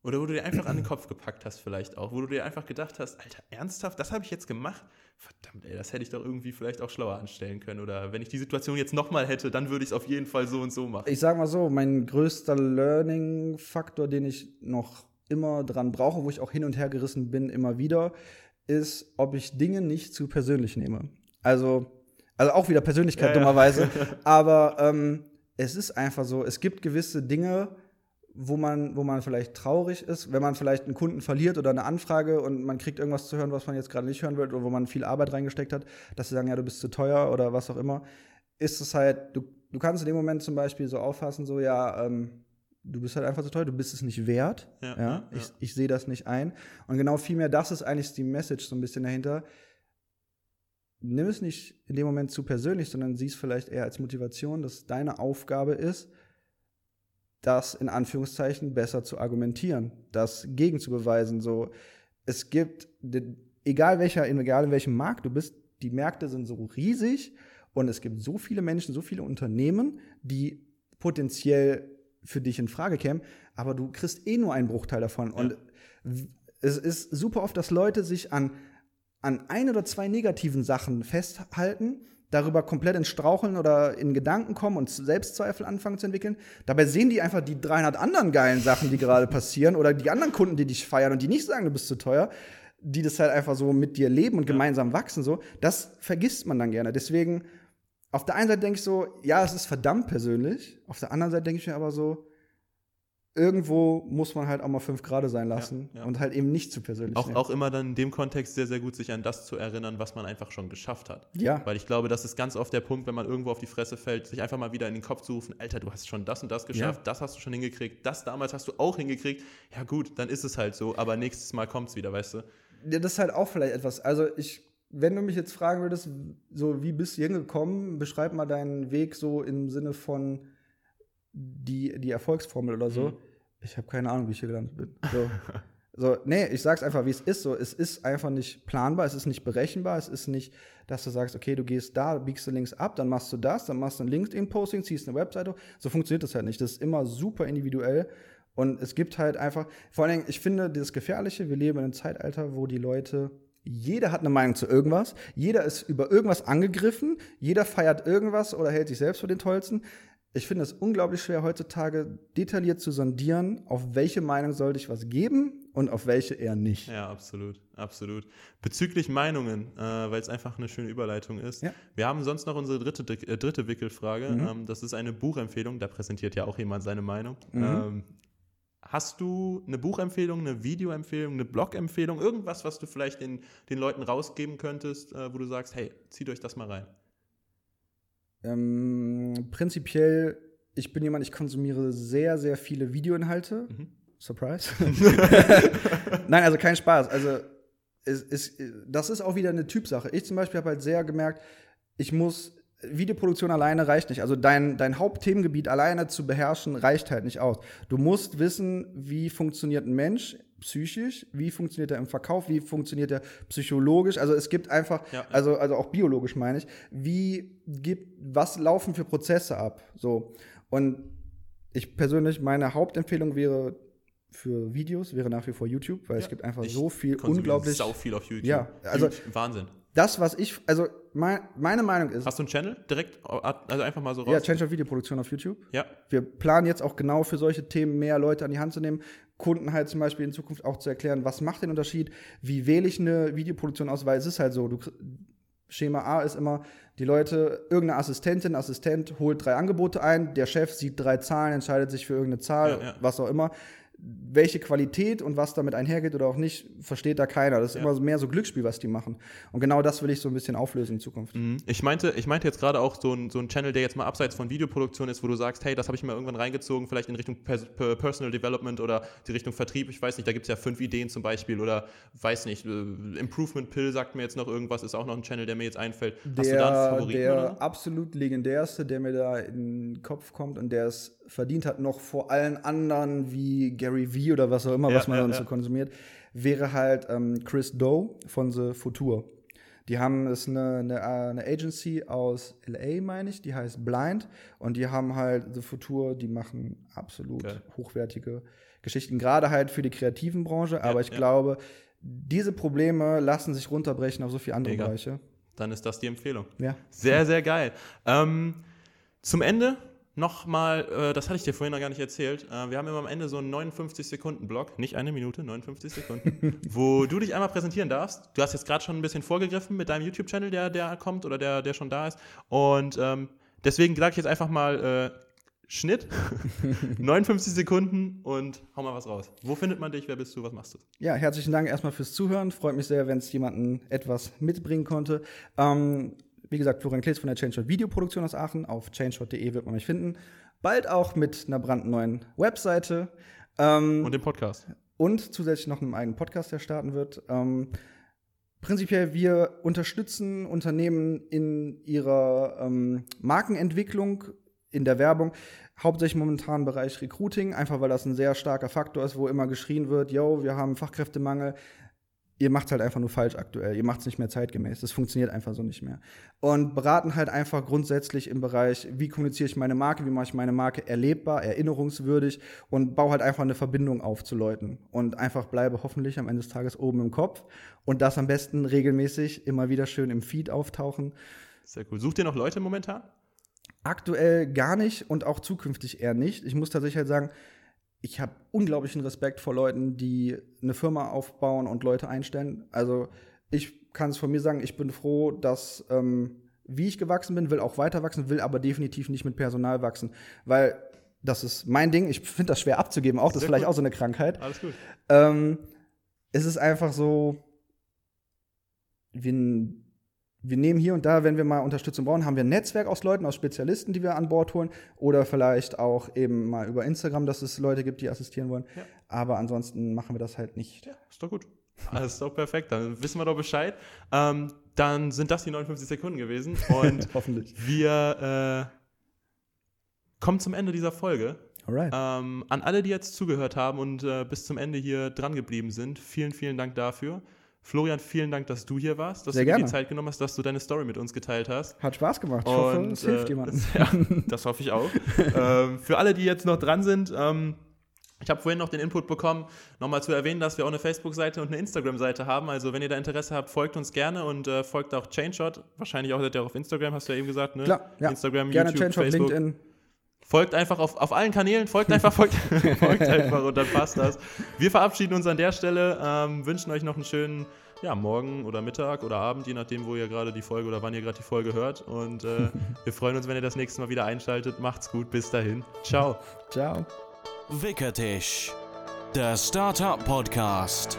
oder wo du dir einfach an den Kopf gepackt hast, vielleicht auch. Wo du dir einfach gedacht hast, Alter, ernsthaft, das habe ich jetzt gemacht? Verdammt, ey, das hätte ich doch irgendwie vielleicht auch schlauer anstellen können. Oder wenn ich die Situation jetzt nochmal hätte, dann würde ich es auf jeden Fall so und so machen. Ich sag mal so, mein größter Learning-Faktor, den ich noch immer dran brauche, wo ich auch hin und her gerissen bin, immer wieder, ist, ob ich Dinge nicht zu persönlich nehme. Also, also auch wieder Persönlichkeit ja, dummerweise. Ja. (laughs) aber ähm, es ist einfach so, es gibt gewisse Dinge, wo man, wo man vielleicht traurig ist, wenn man vielleicht einen Kunden verliert oder eine Anfrage und man kriegt irgendwas zu hören, was man jetzt gerade nicht hören will oder wo man viel Arbeit reingesteckt hat, dass sie sagen, ja, du bist zu teuer oder was auch immer, ist es halt, du, du kannst in dem Moment zum Beispiel so auffassen, so, ja, ähm, du bist halt einfach zu teuer, du bist es nicht wert. Ja, ja? ja. Ich, ich sehe das nicht ein. Und genau vielmehr, das ist eigentlich die Message so ein bisschen dahinter. Nimm es nicht in dem Moment zu persönlich, sondern sieh es vielleicht eher als Motivation, dass deine Aufgabe ist, das in Anführungszeichen besser zu argumentieren, das gegenzubeweisen. So, es gibt, egal welcher, egal in welchem Markt du bist, die Märkte sind so riesig und es gibt so viele Menschen, so viele Unternehmen, die potenziell für dich in Frage kämen, aber du kriegst eh nur einen Bruchteil davon. Ja. Und es ist super oft, dass Leute sich an, an ein oder zwei negativen Sachen festhalten darüber komplett ins Straucheln oder in Gedanken kommen und Selbstzweifel anfangen zu entwickeln. Dabei sehen die einfach die 300 anderen geilen Sachen, die gerade passieren oder die anderen Kunden, die dich feiern und die nicht sagen, du bist zu teuer, die das halt einfach so mit dir leben und gemeinsam wachsen so. Das vergisst man dann gerne. Deswegen auf der einen Seite denke ich so, ja, es ist verdammt persönlich. Auf der anderen Seite denke ich mir aber so, irgendwo muss man halt auch mal fünf Grad sein lassen ja, ja. und halt eben nicht zu persönlich auch, auch immer dann in dem Kontext sehr, sehr gut sich an das zu erinnern, was man einfach schon geschafft hat. Ja. Weil ich glaube, das ist ganz oft der Punkt, wenn man irgendwo auf die Fresse fällt, sich einfach mal wieder in den Kopf zu rufen, Alter, du hast schon das und das geschafft, ja. das hast du schon hingekriegt, das damals hast du auch hingekriegt. Ja gut, dann ist es halt so, aber nächstes Mal kommt es wieder, weißt du? Ja, das ist halt auch vielleicht etwas, also ich, wenn du mich jetzt fragen würdest, so wie bist du hingekommen, beschreib mal deinen Weg so im Sinne von die, die Erfolgsformel oder so. Mhm ich habe keine Ahnung, wie ich hier gelandet bin. (laughs) So. so, nee, ich sag's einfach, wie es ist. So, es ist einfach nicht planbar, es ist nicht berechenbar, es ist nicht, dass du sagst, okay, du gehst da, biegst du links ab, dann machst du das, dann machst du ein LinkedIn-Posting, ziehst eine Webseite. So funktioniert das halt nicht. Das ist immer super individuell. Und es gibt halt einfach, vor allen Dingen, ich finde das Gefährliche, wir leben in einem Zeitalter, wo die Leute jeder hat eine Meinung zu irgendwas, jeder ist über irgendwas angegriffen, jeder feiert irgendwas oder hält sich selbst für den Tollsten ich finde es unglaublich schwer heutzutage detailliert zu sondieren, auf welche Meinung sollte ich was geben und auf welche eher nicht. Ja, absolut, absolut. Bezüglich Meinungen, äh, weil es einfach eine schöne Überleitung ist. Ja. Wir haben sonst noch unsere dritte, äh, dritte Wickelfrage. Mhm. Ähm, das ist eine Buchempfehlung, da präsentiert ja auch jemand seine Meinung. Mhm. Ähm, Hast du eine Buchempfehlung, eine Videoempfehlung, eine Blogempfehlung, irgendwas, was du vielleicht den, den Leuten rausgeben könntest, äh, wo du sagst, hey, zieht euch das mal rein? Ähm, prinzipiell, ich bin jemand, ich konsumiere sehr, sehr viele Videoinhalte. Mhm. Surprise. (laughs) (laughs) Nein, also kein Spaß. Also, es, es, das ist auch wieder eine Typsache. Ich zum Beispiel habe halt sehr gemerkt, ich muss Videoproduktion alleine reicht nicht. Also dein, dein Hauptthemengebiet alleine zu beherrschen, reicht halt nicht aus. Du musst wissen, wie funktioniert ein Mensch psychisch, wie funktioniert er im Verkauf, wie funktioniert er psychologisch. Also es gibt einfach, ja, also, also auch biologisch meine ich, wie gibt, was laufen für Prozesse ab. So. Und ich persönlich, meine Hauptempfehlung wäre für Videos, wäre nach wie vor YouTube, weil ja, es gibt einfach so viel unglaublich. Sau viel auf YouTube. Ja, also Wahnsinn das, was ich, also mein, meine Meinung ist. Hast du einen Channel direkt, also einfach mal so raus? Ja, Change of Videoproduktion auf YouTube. Ja. Wir planen jetzt auch genau für solche Themen mehr Leute an die Hand zu nehmen, Kunden halt zum Beispiel in Zukunft auch zu erklären, was macht den Unterschied, wie wähle ich eine Videoproduktion aus, weil es ist halt so, du, Schema A ist immer, die Leute, irgendeine Assistentin, Assistent holt drei Angebote ein, der Chef sieht drei Zahlen, entscheidet sich für irgendeine Zahl, ja, ja. was auch immer welche Qualität und was damit einhergeht oder auch nicht, versteht da keiner. Das ist ja. immer mehr so Glücksspiel, was die machen. Und genau das will ich so ein bisschen auflösen in Zukunft. Mhm. Ich meinte, ich meinte jetzt gerade auch so ein, so ein Channel, der jetzt mal abseits von Videoproduktion ist, wo du sagst, hey, das habe ich mir irgendwann reingezogen, vielleicht in Richtung Personal Development oder die Richtung Vertrieb. Ich weiß nicht, da gibt es ja fünf Ideen zum Beispiel oder weiß nicht, äh, Improvement Pill sagt mir jetzt noch irgendwas, ist auch noch ein Channel, der mir jetzt einfällt. Hast der, du da einen Favoriten? Der oder? absolut legendärste, der mir da in den Kopf kommt und der es verdient hat, noch vor allen anderen wie Gary Vee oder was auch immer, ja, was man ja, dann ja. so konsumiert, wäre halt ähm, Chris Doe von The Futur. Die haben ist eine, eine, eine, Agency aus LA, meine ich, die heißt Blind und die haben halt The Futur, die machen absolut okay. hochwertige Geschichten, gerade halt für die kreativen Branche, aber ich glaube, diese Probleme lassen sich runterbrechen auf so viele andere Mega. Bereiche. Dann ist das die Empfehlung. Ja. Sehr, sehr geil. Ähm, zum Ende nochmal, äh, das hatte ich dir vorhin noch gar nicht erzählt, äh, wir haben immer am Ende so einen 59-Sekunden-Block, nicht eine Minute, 59 Sekunden, (laughs) wo du dich einmal präsentieren darfst. Du hast jetzt gerade schon ein bisschen vorgegriffen mit deinem YouTube-Channel, der, der kommt oder der, der schon da ist. Und ähm, deswegen sage ich jetzt einfach mal äh, Schnitt, (laughs) 59 Sekunden und hau mal was raus. Wo findet man dich? Wer bist du? Was machst du? Ja, herzlichen Dank erstmal fürs Zuhören. Freut mich sehr, wenn es jemanden etwas mitbringen konnte. Ähm, wie gesagt, Florian Klees von der Change Videoproduktion aus Aachen. Auf changeshot.de wird man mich finden. Bald auch mit einer brandneuen Webseite. Ähm, und dem Podcast. Und zusätzlich noch einem eigenen Podcast, der starten wird. Ähm, prinzipiell, wir unterstützen Unternehmen in ihrer ähm, Markenentwicklung, in der Werbung. Hauptsächlich momentan im Bereich Recruiting, einfach weil das ein sehr starker Faktor ist, wo immer geschrien wird, yo, wir haben Fachkräftemangel ihr macht es halt einfach nur falsch aktuell. Ihr macht es nicht mehr zeitgemäß. Das funktioniert einfach so nicht mehr. Und beraten halt einfach grundsätzlich im Bereich, wie kommuniziere ich meine Marke, wie mache ich meine Marke erlebbar, erinnerungswürdig und baue halt einfach eine Verbindung auf zu Leuten. Und einfach bleibe hoffentlich am Ende des Tages oben im Kopf und das am besten regelmäßig immer wieder schön im Feed auftauchen. Sehr cool. Sucht ihr noch Leute momentan? Aktuell gar nicht und auch zukünftig eher nicht. Ich muss tatsächlich halt sagen, ich habe unglaublichen Respekt vor Leuten, die eine Firma aufbauen und Leute einstellen. Also ich kann es von mir sagen, ich bin froh, dass ähm, wie ich gewachsen bin, will auch weiter wachsen, will aber definitiv nicht mit Personal wachsen, weil das ist mein Ding. Ich finde das schwer abzugeben, auch das ist vielleicht gut. auch so eine Krankheit. Alles gut. Ähm, es ist einfach so, wie ein wir nehmen hier und da, wenn wir mal Unterstützung brauchen, haben wir ein Netzwerk aus Leuten, aus Spezialisten, die wir an Bord holen. Oder vielleicht auch eben mal über Instagram, dass es Leute gibt, die assistieren wollen. Ja. Aber ansonsten machen wir das halt nicht. Ja, ist doch gut. Alles ist doch perfekt. Dann wissen wir doch Bescheid. Ähm, dann sind das die 59 Sekunden gewesen. (laughs) Und Hoffentlich. Wir äh, kommen zum Ende dieser Folge. Ähm, an alle, die jetzt zugehört haben und äh, bis zum Ende hier dran geblieben sind, vielen, vielen Dank dafür. Florian, vielen Dank, dass du hier warst, dass Sehr du dir die Zeit genommen hast, dass du deine Story mit uns geteilt hast. Hat Spaß gemacht. Ich hoffe, es hilft äh, jemandem. (laughs) Ja, das hoffe ich auch. (laughs) ähm, für alle, die jetzt noch dran sind, ähm, ich habe vorhin noch den Input bekommen, nochmal zu erwähnen, dass wir auch eine Facebook-Seite und eine Instagram-Seite haben. Also wenn ihr da Interesse habt, folgt uns gerne und äh, folgt auch ChainShot. Wahrscheinlich auch seid ihr auch auf Instagram, hast du ja eben gesagt, ne? Klar, ja. Instagram, gerne YouTube, Chainshot, Facebook. LinkedIn. Folgt einfach auf, auf allen Kanälen, folgt einfach, folgt, (laughs) folgt einfach und dann passt das. Wir verabschieden uns an der Stelle, ähm, wünschen euch noch einen schönen ja, morgen oder Mittag oder Abend, je nachdem, wo ihr gerade die Folge oder wann ihr gerade die Folge hört. Und äh, (laughs) wir freuen uns, wenn ihr das nächste Mal wieder einschaltet. Macht's gut, bis dahin. Ciao. Ciao. Wickertisch, der Startup Podcast.